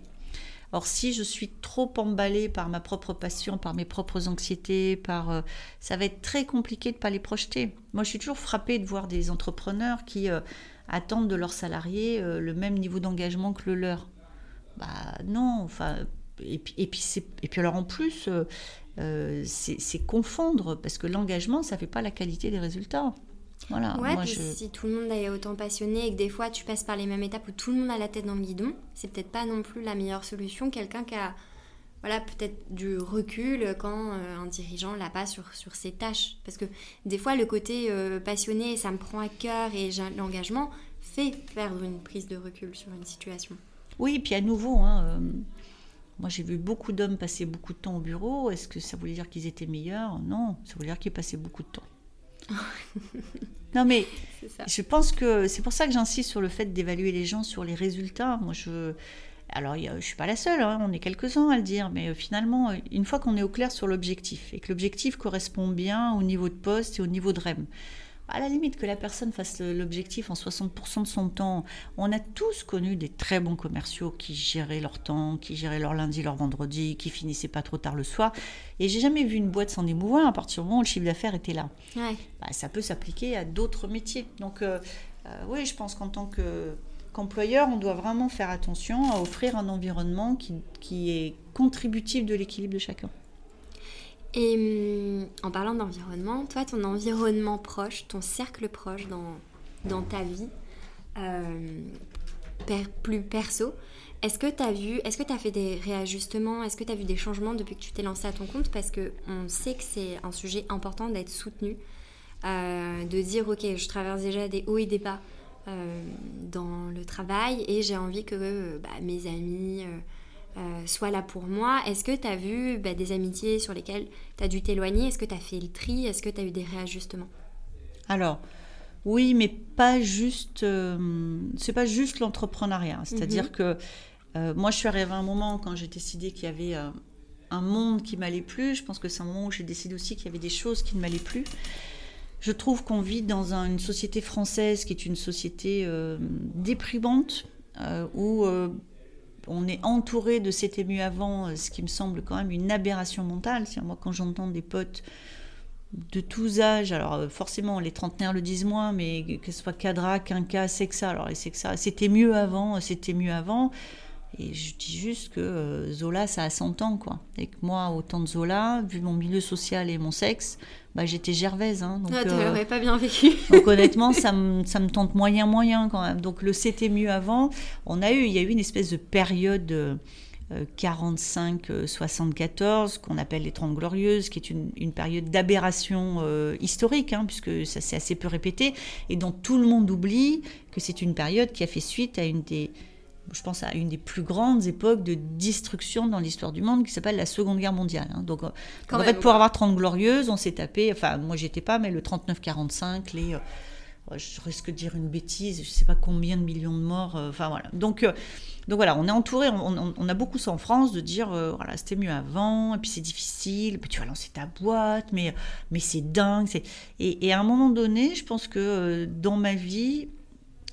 Or, si je suis trop emballée par ma propre passion, par mes propres anxiétés, par, euh, ça va être très compliqué de ne pas les projeter. Moi, je suis toujours frappée de voir des entrepreneurs qui euh, attendent de leurs salariés euh, le même niveau d'engagement que le leur. Bah non, enfin, et et puis, et puis alors en plus, c'est confondre, parce que l'engagement, ça ne fait pas la qualité des résultats. Voilà, ouais, puis si tout le monde est autant passionné et que des fois tu passes par les mêmes étapes où tout le monde a la tête dans le guidon, c'est peut-être pas non plus la meilleure solution. Quelqu'un qui a voilà, peut-être du recul quand euh, un dirigeant l'a pas sur, sur ses tâches. Parce que des fois, le côté euh, passionné, ça me prend à cœur et l'engagement fait perdre une prise de recul sur une situation. Oui, puis à nouveau, hein, euh, moi j'ai vu beaucoup d'hommes passer beaucoup de temps au bureau. Est-ce que ça voulait dire qu'ils étaient meilleurs? Non, ça voulait dire qu'ils passaient beaucoup de temps. non mais je pense que c'est pour ça que j'insiste sur le fait d'évaluer les gens sur les résultats. Moi je alors je suis pas la seule, hein, on est quelques-uns à le dire, mais euh, finalement une fois qu'on est au clair sur l'objectif et que l'objectif correspond bien au niveau de poste et au niveau de REM, à la limite que la personne fasse l'objectif en 60% de son temps. On a tous connu des très bons commerciaux qui géraient leur temps, qui géraient leur lundi, leur vendredi, qui finissaient pas trop tard le soir. Et j'ai jamais vu une boîte s'en émouvoir à partir du moment où le chiffre d'affaires était là. Bah, ça peut s'appliquer à d'autres métiers. Donc euh, euh, oui, je pense qu'en tant qu'employeur, on doit vraiment faire attention à offrir un environnement qui est contributif de l'équilibre de chacun. Et hum, en parlant d'environnement, toi, ton environnement proche, ton cercle proche dans, dans ta vie, euh, plus perso, est-ce que tu as vu, est-ce que tu as fait des réajustements, est-ce que tu as vu des changements depuis que tu t'es lancé à ton compte? Parce qu'on sait que c'est un sujet important d'être soutenu, euh, de dire, ok, je traverse déjà des hauts et des bas euh, dans le travail et j'ai envie que bah, mes amis euh, soit là pour moi. Est-ce que tu as vu bah, des amitiés sur lesquelles tu as dû t'éloigner? Est-ce que tu as fait le tri? Est-ce que tu as eu des réajustements? Alors, oui, mais pas juste. Euh, c'est pas juste l'entrepreneuriat. C'est-à-dire mhm. que euh, moi, je suis arrivée à un moment quand j'ai décidé qu'il y avait un monde qui m'allait plus. Je pense que c'est un moment où j'ai décidé aussi qu'il y avait des choses qui ne m'allaient plus. Je trouve qu'on vit dans une société française qui est une société déprimante, où on est entouré de c'était mieux avant, euh, ce qui me semble quand même une aberration mentale. Moi, quand j'entends des potes de tous âges, alors euh, forcément les trentenaires le disent moins, mais que ce soit Cadra, Quinca, Sexa, alors les Sexa, c'était mieux avant, c'était mieux avant. Et je dis juste que euh, Zola, ça a 100 ans, quoi. Et que moi, autant de Zola, vu mon milieu social et mon sexe, bah, j'étais gervaise. Hein, donc, ah, tu euh, pas bien vécu. donc honnêtement, ça me, ça me tente moyen, moyen quand même. Donc le c'était mieux avant. On a eu, il y a eu une espèce de période... 45-74, euh, qu'on appelle les Trente Glorieuses, qui est une, une période d'aberration historique, hein, puisque ça s'est assez peu répété, et dont tout le monde oublie que c'est une période qui a fait suite à une des je pense à une des plus grandes époques de destruction dans l'histoire du monde qui s'appelle la Seconde Guerre mondiale. Hein. Donc, euh, en fait, pour avoir 30 glorieuses, on s'est tapé, enfin, moi j'étais pas, mais le 39-45, les. Euh, je risque de dire une bêtise, je sais pas combien de millions de morts, euh, enfin voilà. Donc, donc voilà, on est entouré, on, a beaucoup ça en France de dire, voilà, c'était mieux avant, et puis c'est difficile, puis tu vas lancer ta boîte, mais, mais c'est dingue. Et, et à un moment donné, je pense que dans ma vie,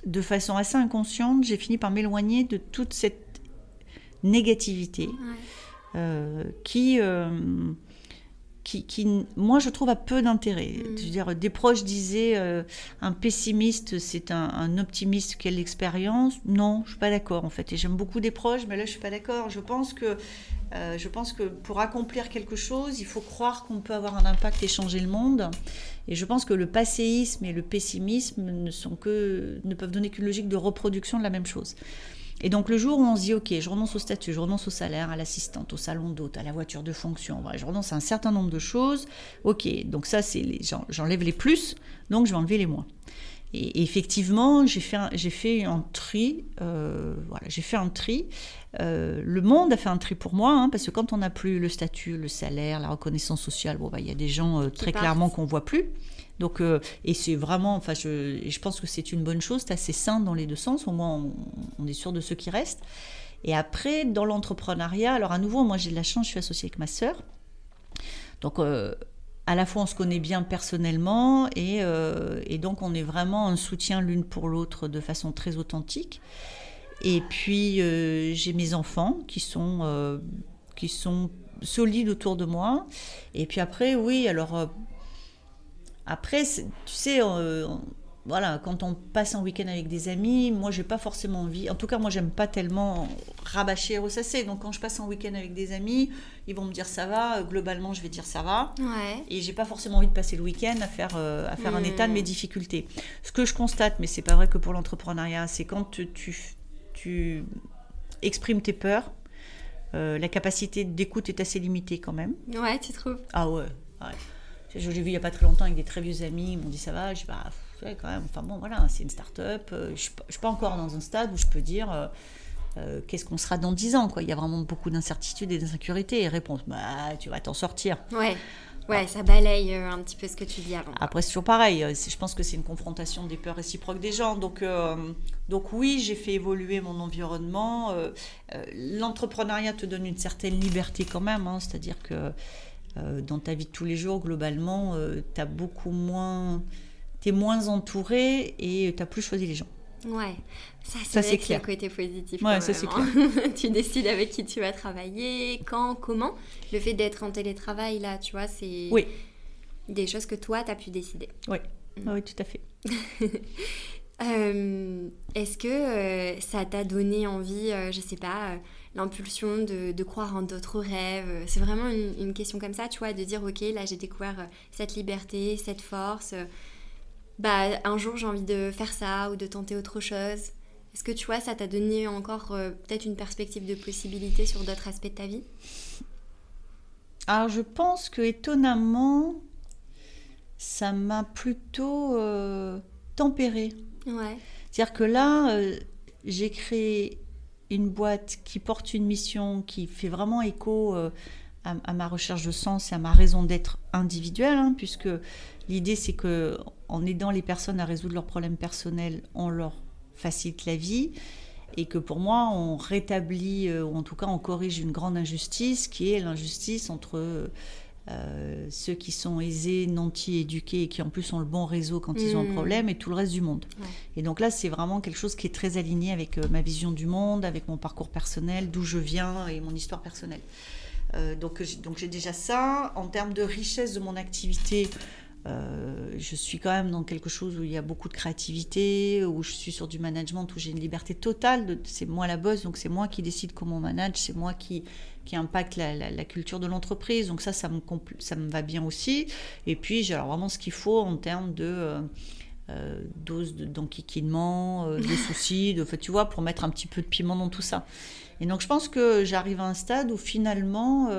de façon assez inconsciente, j'ai fini par m'éloigner de toute cette négativité euh, qui, euh, qui, qui, moi, je trouve, a peu d'intérêt. Mm. dire, des proches disaient euh, un pessimiste, c'est un, optimiste quelle expérience. Non, je suis pas d'accord en fait. Et j'aime beaucoup des proches, mais là, je suis pas d'accord. Je pense que Euh, je pense que pour accomplir quelque chose, il faut croire qu'on peut avoir un impact et changer le monde. Et je pense que le passéisme et le pessimisme ne, sont que, ne peuvent donner qu'une logique de reproduction de la même chose. Et donc le jour où on se dit, ok, je renonce au statut, je renonce au salaire, à l'assistante, au salon d'hôte, à la voiture de fonction, je renonce à un certain nombre de choses, ok, donc ça, c'est les, j'enlève les plus, donc je vais enlever les moins. Et, effectivement, j'ai fait, un, j'ai fait un tri. Euh, voilà, j'ai fait un tri. Euh, le monde a fait un tri pour moi, hein, parce que quand on n'a plus le statut, le salaire, la reconnaissance sociale, bon, bah, il y a des gens euh, très clairement qu'on voit plus. Donc, et c'est vraiment, enfin, je, pense que c'est une bonne chose, c'est assez sain dans les deux sens, au moins on, est sûr de ceux qui restent. Et après, dans l'entrepreneuriat, alors à nouveau, moi j'ai de la chance, je suis associée avec ma sœur. Donc, à la fois on se connaît bien personnellement euh, et, donc on est vraiment un soutien l'une pour l'autre de façon très authentique. Et puis euh, j'ai mes enfants qui sont, euh, qui sont solides autour de moi. Et puis après, oui, alors après, tu sais, voilà, quand on passe un week-end avec des amis, moi j'ai pas forcément envie. En tout cas, moi j'aime pas tellement rabâcher et ressasser. Donc quand je passe un week-end avec des amis, ils vont me dire ça va. Globalement, je vais dire ça va. Ouais. Et j'ai pas forcément envie de passer le week-end à faire, euh, à faire un état de mes hmm. difficultés. Ce que je constate, mais c'est pas vrai que pour l'entrepreneuriat, c'est quand tu, tu, exprimes tes peurs, euh, la capacité d'écoute est assez limitée quand même. Ouais, tu trouves? Ah ouais. ouais. J'ai vu il n'y a pas très longtemps avec des très vieux amis, ils m'ont dit ça va, je dis bah, quand même, enfin bon voilà, c'est une start-up, euh, je ne suis pas encore dans un stade où je peux dire euh, euh, qu'est-ce qu'on sera dans 10 ans quoi. Il y a vraiment beaucoup d'incertitudes et d'insécurité et réponse, bah tu vas t'en sortir. Ouais. Ouais, ça balaye un petit peu ce que tu dis avant. Après, c'est toujours pareil. Je pense que c'est une confrontation des peurs réciproques des gens. Donc, donc oui, j'ai fait évoluer mon environnement. L'entrepreneuriat te donne une certaine liberté quand même. Hein. C'est-à-dire que dans ta vie de tous les jours, globalement, euh, tu as beaucoup moins. Tu es moins entouré et tu plus choisi les gens. Ouais, ça, c'est clair. le côté positif. Ouais, ça c'est hein. clair. tu décides avec qui tu vas travailler, quand, comment. Le fait d'être en télétravail, là, tu vois, c'est oui. des choses que toi, tu as pu décider. Oui, mm. oui, tout à fait. Euh, est-ce que ça t'a donné envie, je sais pas, l'impulsion de, croire en d'autres rêves. C'est vraiment une, question comme ça, tu vois, de dire, ok, là j'ai découvert euh, cette liberté, cette force. Bah, un jour j'ai envie de faire ça ou de tenter autre chose. Est-ce que tu vois, ça t'a donné encore euh, peut-être une perspective de possibilité sur d'autres aspects de ta vie? Alors je pense que étonnamment, ça m'a plutôt euh, tempéré. Ouais. C'est-à-dire que là, j'ai créé une boîte qui porte une mission qui fait vraiment écho euh, à, ma recherche de sens et à ma raison d'être individuelle, hein, puisque l'idée c'est que en aidant les personnes à résoudre leurs problèmes personnels, on leur facilite la vie et que pour moi on rétablit euh, ou en tout cas on corrige une grande injustice qui est l'injustice entre euh, ceux qui sont aisés, nantis, éduqués et qui en plus ont le bon réseau quand ils ont un hmm. problème et tout le reste du monde. Et donc là, c'est vraiment quelque chose qui est très aligné avec euh, ma vision du monde, avec mon parcours personnel, d'où je viens et mon histoire personnelle. Euh, donc donc j'ai déjà ça. En termes de richesse de mon activité, euh, je suis quand même dans quelque chose où il y a beaucoup de créativité, où je suis sur du management, où j'ai une liberté totale. C'est moi la boss, donc c'est moi qui décide comment on manage, c'est moi qui, qui impacte la, culture de l'entreprise. Donc ça, ça me, ça me va bien aussi. Et puis j'ai vraiment ce qu'il faut en termes de... Euh, euh dose d'enquiquinement, euh, de soucis, de, tu vois, pour mettre un petit peu de piment dans tout ça. Et donc je pense que j'arrive à un stade où finalement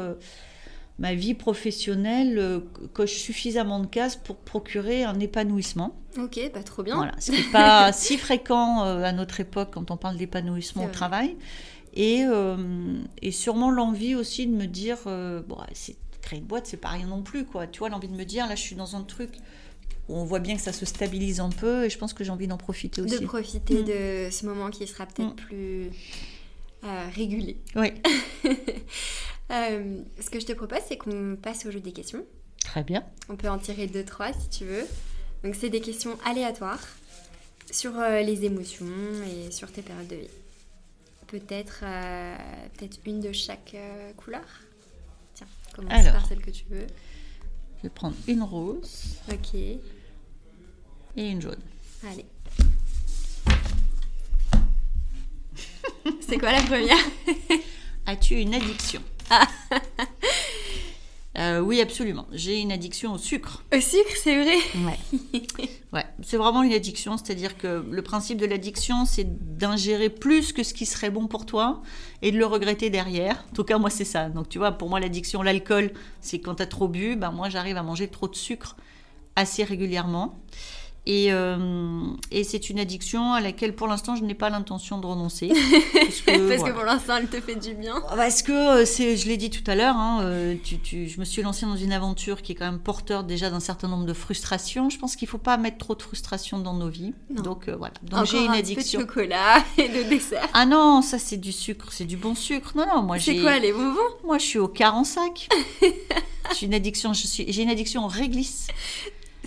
ma vie professionnelle euh, coche suffisamment de cases pour procurer un épanouissement. Ok, pas bah, trop bien. Voilà, ce n'est pas si fréquent euh, à notre époque quand on parle d'épanouissement au travail. Et, euh, et sûrement l'envie aussi de me dire, bon, c'est, créer une boîte, c'est pas rien non plus, quoi. Tu vois, l'envie de me dire, là, je suis dans un truc où on voit bien que ça se stabilise un peu, et je pense que j'ai envie d'en profiter aussi. De profiter mm. de ce moment qui sera peut-être mm. plus régulé. Oui. Euh, ce que je te propose, c'est qu'on passe au jeu des questions. Très bien. On peut en tirer deux, trois si tu veux. Donc, c'est des questions aléatoires sur euh, les émotions et sur tes périodes de vie. Peut-être euh, peut-être une de chaque couleur. Tiens, commence par celle que tu veux. Je vais prendre une rose. Ok. Et une jaune. Allez. C'est quoi la première? As-tu une addiction? Euh, oui, absolument. J'ai une addiction au sucre. Au sucre, c'est vrai Ouais. ouais. C'est vraiment une addiction. C'est-à-dire que le principe de l'addiction, c'est d'ingérer plus que ce qui serait bon pour toi et de le regretter derrière. En tout cas, moi, c'est ça. Donc, tu vois, pour moi, l'addiction, l'alcool, c'est quand tu as trop bu. Ben, moi, j'arrive à manger trop de sucre assez régulièrement. Et, euh, et c'est une addiction à laquelle pour l'instant je n'ai pas l'intention de renoncer. Parce que, parce que pour l'instant elle te fait du bien. Parce que, euh, c'est, je l'ai dit tout à l'heure, hein, euh, tu, tu, je me suis lancée dans une aventure qui est quand même porteur déjà d'un certain nombre de frustrations. Je pense qu'il ne faut pas mettre trop de frustrations dans nos vies. Non. Donc voilà. Donc j'ai une un addiction. de chocolat et de dessert. Ah non, ça c'est du sucre, c'est du bon sucre. Non, non, moi j'ai. C'est quoi les bonbons? Moi je suis au quart en sac. j'ai une addiction, j'ai une addiction en réglisse.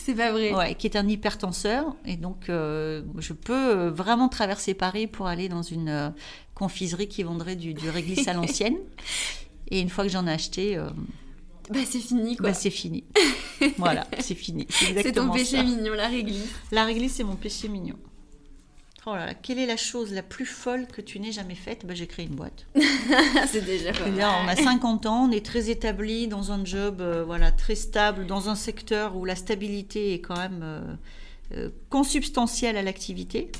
C'est pas vrai. Ouais, qui est un hypertenseur. Et donc, euh, je peux euh, vraiment traverser Paris pour aller dans une euh, confiserie qui vendrait du, du réglisse à l'ancienne. Et une fois que j'en ai acheté. bah, c'est fini, quoi. Bah, c'est fini. voilà, c'est fini. C'est ton péché mignon, la réglisse. La réglisse, c'est mon péché mignon. Oh là là, quelle est la chose la plus folle que tu n'aies jamais faite? Bah, J'ai créé une boîte. c'est déjà pas On a 50 ans, on est très établi dans un job euh, voilà, très stable, dans un secteur où la stabilité est quand même euh, euh, consubstantielle à l'activité.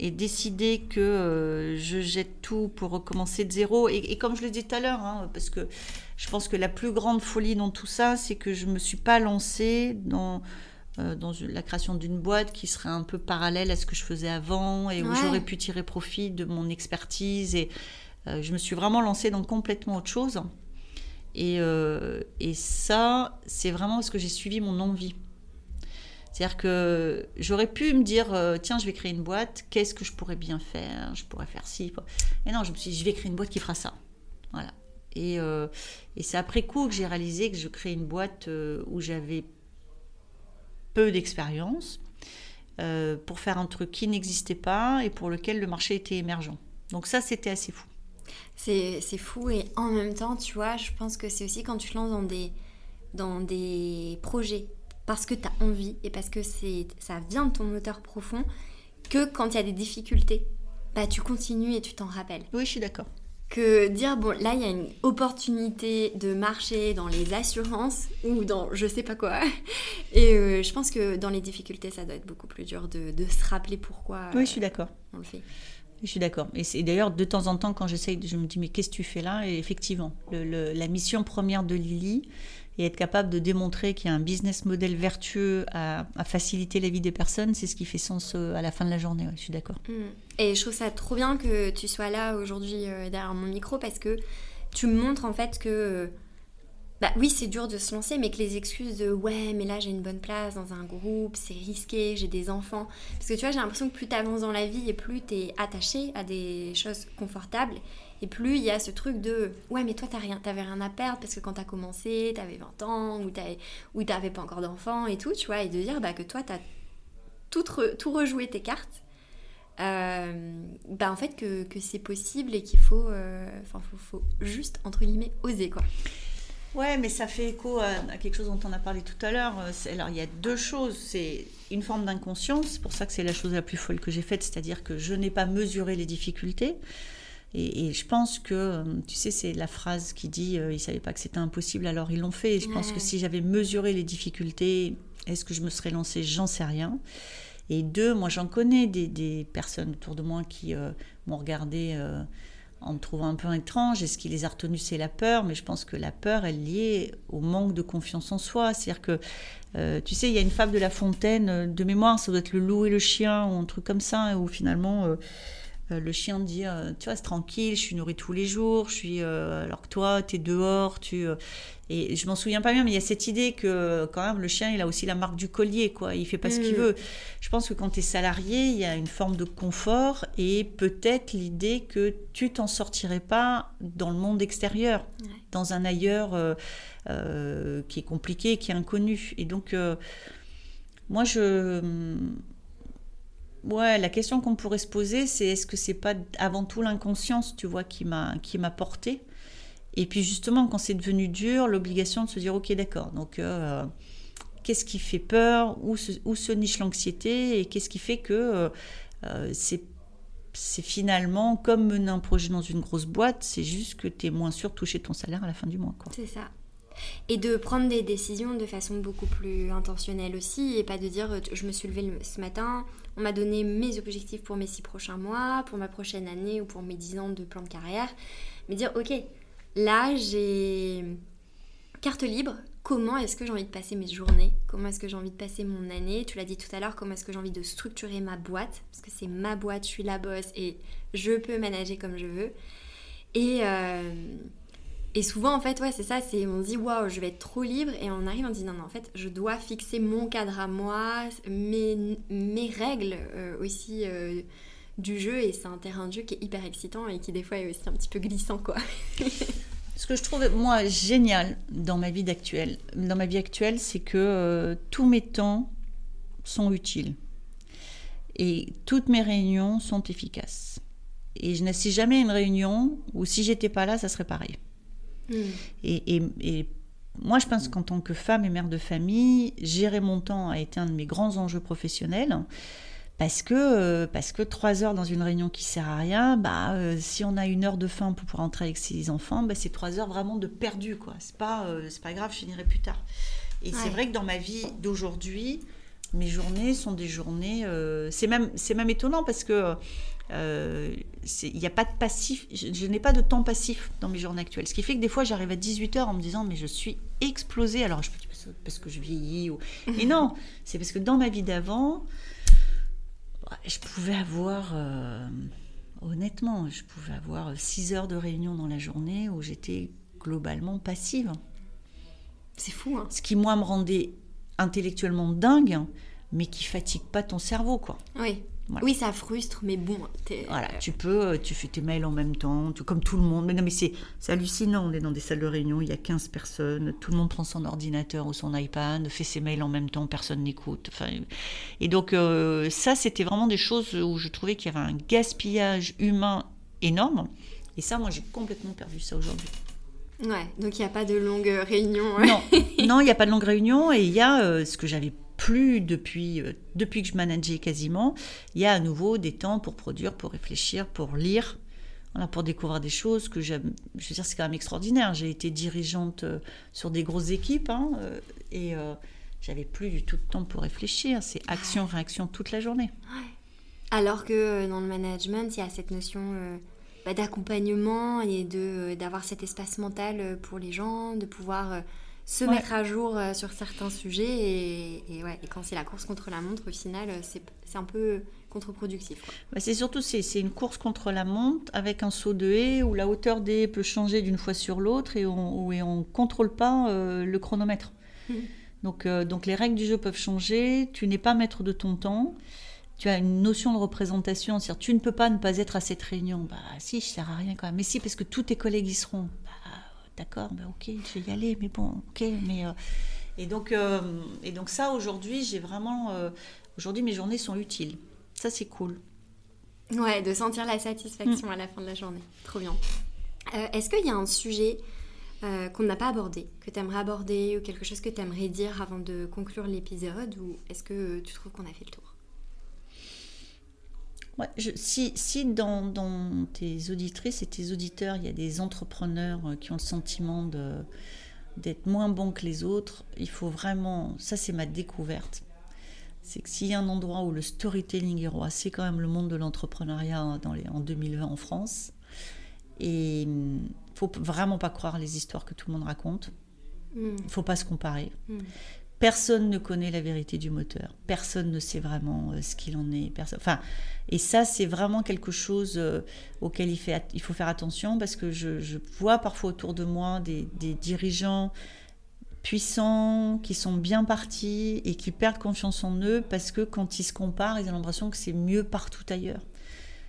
et décider que je jette tout pour recommencer de zéro. Et, comme je le disais tout à l'heure, hein, parce que je pense que la plus grande folie dans tout ça, c'est que je ne me suis pas lancée dans dans la création d'une boîte qui serait un peu parallèle à ce que je faisais avant et où j'aurais pu tirer profit de mon expertise. Et euh, je me suis vraiment lancée dans complètement autre chose. Et, euh, et ça, c'est vraiment parce que j'ai suivi mon envie. C'est-à-dire que j'aurais pu me dire, tiens, je vais créer une boîte, qu'est-ce que je pourrais bien faire? Je pourrais faire ci. Mais non, je me suis dit, je vais créer une boîte qui fera ça. Voilà. Et, et c'est après coup que j'ai réalisé que je crée une boîte où j'avais peu d'expérience euh, pour faire un truc qui n'existait pas et pour lequel le marché était émergent. Donc ça, c'était assez fou. C'est fou et en même temps, tu vois, je pense que c'est aussi quand tu te lances dans des, dans des projets parce que tu as envie et parce que ça vient de ton moteur profond que quand il y a des difficultés, bah, tu continues et tu t'en rappelles. Oui, je suis d'accord que dire bon là il y a une opportunité de marcher dans les assurances ou dans je sais pas quoi. Et euh, je pense que dans les difficultés ça doit être beaucoup plus dur de, se rappeler pourquoi oui je suis d'accord. on le fait. Je suis d'accord. Et c'est d'ailleurs de temps en temps quand j'essaye, je me dis mais qu'est-ce que tu fais là? Et effectivement, la mission première de Lily, et être capable de démontrer qu'il y a un business model vertueux à, faciliter la vie des personnes, c'est ce qui fait sens euh, à la fin de la journée. je suis d'accord. Mm. Et je trouve ça trop bien que tu sois là aujourd'hui euh, derrière mon micro parce que tu me montres en fait que bah oui, c'est dur de se lancer, mais que les excuses de ouais, mais là j'ai une bonne place dans un groupe, c'est risqué, j'ai des enfants. Parce que tu vois, j'ai l'impression que plus tu avances dans la vie et plus tu es attaché à des choses confortables, et plus il y a ce truc de ouais, mais toi t'as rien, t'avais rien à perdre parce que quand t'as commencé, t'avais 20 ans ou t'avais pas encore d'enfants et tout, tu vois, et de dire bah, que toi t'as tout, tout rejoué tes cartes. Euh, bah en fait que, que c'est possible et qu'il faut, euh, faut, faut juste entre guillemets oser quoi. Ouais, mais ça fait écho à, quelque chose dont on a parlé tout à l'heure. Alors, il y a deux choses. C'est une forme d'inconscience. C'est pour ça que c'est la chose la plus folle que j'ai faite. C'est-à-dire que je n'ai pas mesuré les difficultés. Et, je pense que, tu sais, c'est la phrase qui dit euh, ils ne savaient pas que c'était impossible, alors ils l'ont fait. Et je pense que si j'avais mesuré les difficultés, est-ce que je me serais lancée? J'en sais rien. Et deux, moi j'en connais des, personnes autour de moi qui euh, m'ont regardé. Euh, en me trouvant un peu étrange. Et ce qui les a retenus, c'est la peur. Mais je pense que la peur, elle est liée au manque de confiance en soi. C'est-à-dire que, euh, tu sais, il y a une fable de La Fontaine, euh, de mémoire, ça doit être le loup et le chien, ou un truc comme ça, où finalement, euh, le chien dit, tu vois, c'est tranquille, je suis nourri tous les jours, je suis, alors que toi, tu es dehors, tu... Et je m'en souviens pas bien, mais il y a cette idée que quand même le chien, il a aussi la marque du collier, quoi. Il fait pas ce qu'il mm. veut. Je pense que quand tu es salarié, il y a une forme de confort et peut-être l'idée que tu t'en sortirais pas dans le monde extérieur, dans un ailleurs euh, euh, qui est compliqué, qui est inconnu. Et donc, euh, moi, je Ouais, la question qu'on pourrait se poser, c'est est-ce que c'est pas avant tout l'inconscience, tu vois, qui m'a qui m'a porté? Et puis justement, quand c'est devenu dur, l'obligation de se dire, ok, d'accord, donc euh, qu'est-ce qui fait peur, où se, où se niche l'anxiété, et qu'est-ce qui fait que euh, c'est c'est finalement comme mener un projet dans une grosse boîte, c'est juste que tu es moins sûr de toucher ton salaire à la fin du mois. C'est ça. Et de prendre des décisions de façon beaucoup plus intentionnelle aussi, et pas de dire je me suis levée ce matin, on m'a donné mes objectifs pour mes six prochains mois, pour ma prochaine année ou pour mes dix ans de plan de carrière, mais dire ok, là j'ai carte libre, comment est-ce que j'ai envie de passer mes journées, comment est-ce que j'ai envie de passer mon année, tu l'as dit tout à l'heure, comment est-ce que j'ai envie de structurer ma boîte, parce que c'est ma boîte, je suis la boss et je peux manager comme je veux. Et, euh, et souvent, en fait, ouais, c'est ça, c'est on dit waouh, je vais être trop libre, et on arrive, on dit non, non, en fait, je dois fixer mon cadre à moi, mes, mes règles euh, aussi euh, du jeu, et c'est un terrain de jeu qui est hyper excitant et qui des fois est aussi un petit peu glissant, quoi. Ce que je trouve, moi, génial dans ma vie actuelle, dans ma vie actuelle, c'est que euh, tous mes temps sont utiles. Et toutes mes réunions sont efficaces. Et je n'assiste jamais à une réunion où si j'étais pas là, ça serait pareil. Hmm. Et, et, moi, je pense qu'en tant que femme et mère de famille, gérer mon temps a été un de mes grands enjeux professionnels parce que euh, parce que trois heures dans une réunion qui sert à rien, bah euh, si on a une heure de fin pour pouvoir rentrer avec ses enfants, bah, c'est trois heures vraiment de perdu quoi. C'est pas euh, pas grave, je finirai plus tard. Et c'est vrai que dans ma vie d'aujourd'hui, mes journées sont des journées. c'est même c'est même étonnant parce que il n'y a pas de passif, je, n'ai pas de temps passif dans mes journées actuelles. Ce qui fait que des fois j'arrive à 18h en me disant mais je suis explosée. Alors je peux dire parce que je vieillis ou... Et non, c'est parce que dans ma vie d'avant, je pouvais avoir, euh, honnêtement, je pouvais avoir 6 heures de réunion dans la journée où j'étais globalement passive. C'est fou, hein Ce qui, moi, me rendait intellectuellement dingue, mais qui fatigue pas ton cerveau, quoi. Oui. Oui, ça frustre, mais bon. Voilà, tu peux, euh, tu fais tes mails en même temps, comme tout le monde. Mais non, mais c'est hallucinant. On est dans des salles de réunion, il y a 15 personnes, tout le monde prend son ordinateur ou son iPad, fait ses mails en même temps, personne n'écoute. Enfin, et donc, euh, ça, c'était vraiment des choses où je trouvais qu'il y avait un gaspillage humain énorme. Et ça, moi, j'ai complètement perdu ça aujourd'hui. Ouais, donc il n'y a pas de longues réunions. Non, non, il n'y a pas de longues réunions et il y a euh, ce que j'avais plus depuis, euh, depuis que je manageais quasiment. Il y a à nouveau des temps pour produire, pour réfléchir, pour lire, pour découvrir des choses que j'aime. Je veux dire, c'est quand même extraordinaire. J'ai été dirigeante euh, sur des grosses équipes hein, euh, et j'avais plus du tout de temps pour réfléchir. C'est action, réaction toute la journée. Alors que dans le management, il y a cette notion bah, d'accompagnement et de d'avoir cet espace mental pour les gens, de pouvoir se mettre à jour euh, sur certains sujets. Et, ouais, et quand c'est la course contre la montre, au final, euh, c'est un peu contre-productif. Bah c'est surtout c'est une course contre la montre avec un saut de haie où la hauteur des haies peut changer d'une fois sur l'autre et on ne contrôle pas euh, le chronomètre. Mmh. Donc, donc les règles du jeu peuvent changer, tu n'es pas maître de ton temps, tu as une notion de représentation, c'est-à-dire tu ne peux pas ne pas être à cette réunion. Bah si, je ne sers à rien quand même. Mais si, parce que tous tes collègues y seront. D'accord, ben ok, je vais y aller, mais bon, ok, mais euh, et donc euh, et donc ça aujourd'hui, j'ai vraiment euh, aujourd'hui mes journées sont utiles. Ça c'est cool. Ouais, de sentir la satisfaction mm. à la fin de la journée. Trop bien. Est-ce qu'il y a un sujet qu'on n'a pas abordé, que tu aimerais aborder, ou quelque chose que tu aimerais dire avant de conclure l'épisode, ou est-ce que tu trouves qu'on a fait le tour? Si, si dans, tes auditrices et tes auditeurs, il y a des entrepreneurs euh, qui ont le sentiment d'être moins bons que les autres, il faut vraiment, ça c'est ma découverte, c'est que s'il y a un endroit où le storytelling est roi, c'est quand même le monde de l'entrepreneuriat en 2020 en France. Et il mm, faut vraiment pas croire les histoires que tout le monde raconte. Il mm. faut pas se comparer. Mm. Personne ne connaît la vérité du moteur. Personne ne sait vraiment euh, ce qu'il en est. Enfin, et ça, c'est vraiment quelque chose euh, auquel il, fait, il, faut faire attention parce que je, vois parfois autour de moi des, dirigeants puissants qui sont bien partis et qui perdent confiance en eux parce que quand ils se comparent, ils ont l'impression que c'est mieux partout ailleurs.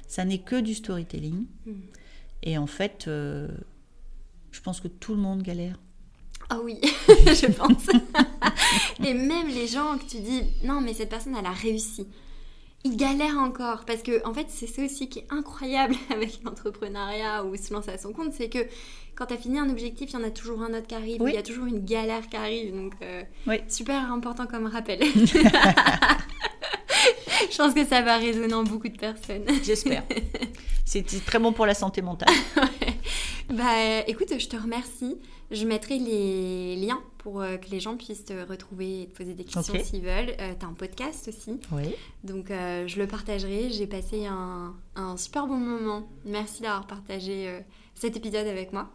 Ça n'est que du storytelling. Hmm. Et en fait, euh, je pense que tout le monde galère. Ah oui, je pense. et même les gens que tu dis, non, mais cette personne, elle a réussi. Ils galèrent encore. Parce que, en fait, c'est ça aussi qui est incroyable avec l'entrepreneuriat ou se lancer à son compte, c'est que quand tu as fini un objectif, il y en a toujours un autre qui arrive. Il y a toujours une galère qui arrive. Donc, euh, super important comme rappel. je pense que ça va résonner en beaucoup de personnes. J'espère. C'est très bon pour la santé mentale. Bah, écoute, je te remercie. Je mettrai les liens pour euh, que les gens puissent te retrouver et te poser des questions s'ils veulent. Euh, tu as un podcast aussi. Oui. Donc, euh, je le partagerai. J'ai passé un, un, super bon moment. Merci d'avoir partagé cet épisode avec moi.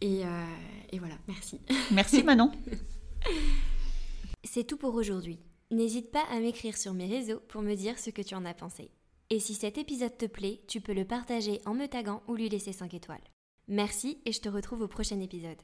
Et, et voilà, merci. Merci Manon. C'est tout pour aujourd'hui. N'hésite pas à m'écrire sur mes réseaux pour me dire ce que tu en as pensé. Et si cet épisode te plaît, tu peux le partager en me taguant ou lui laisser 5 étoiles. Merci et je te retrouve au prochain épisode.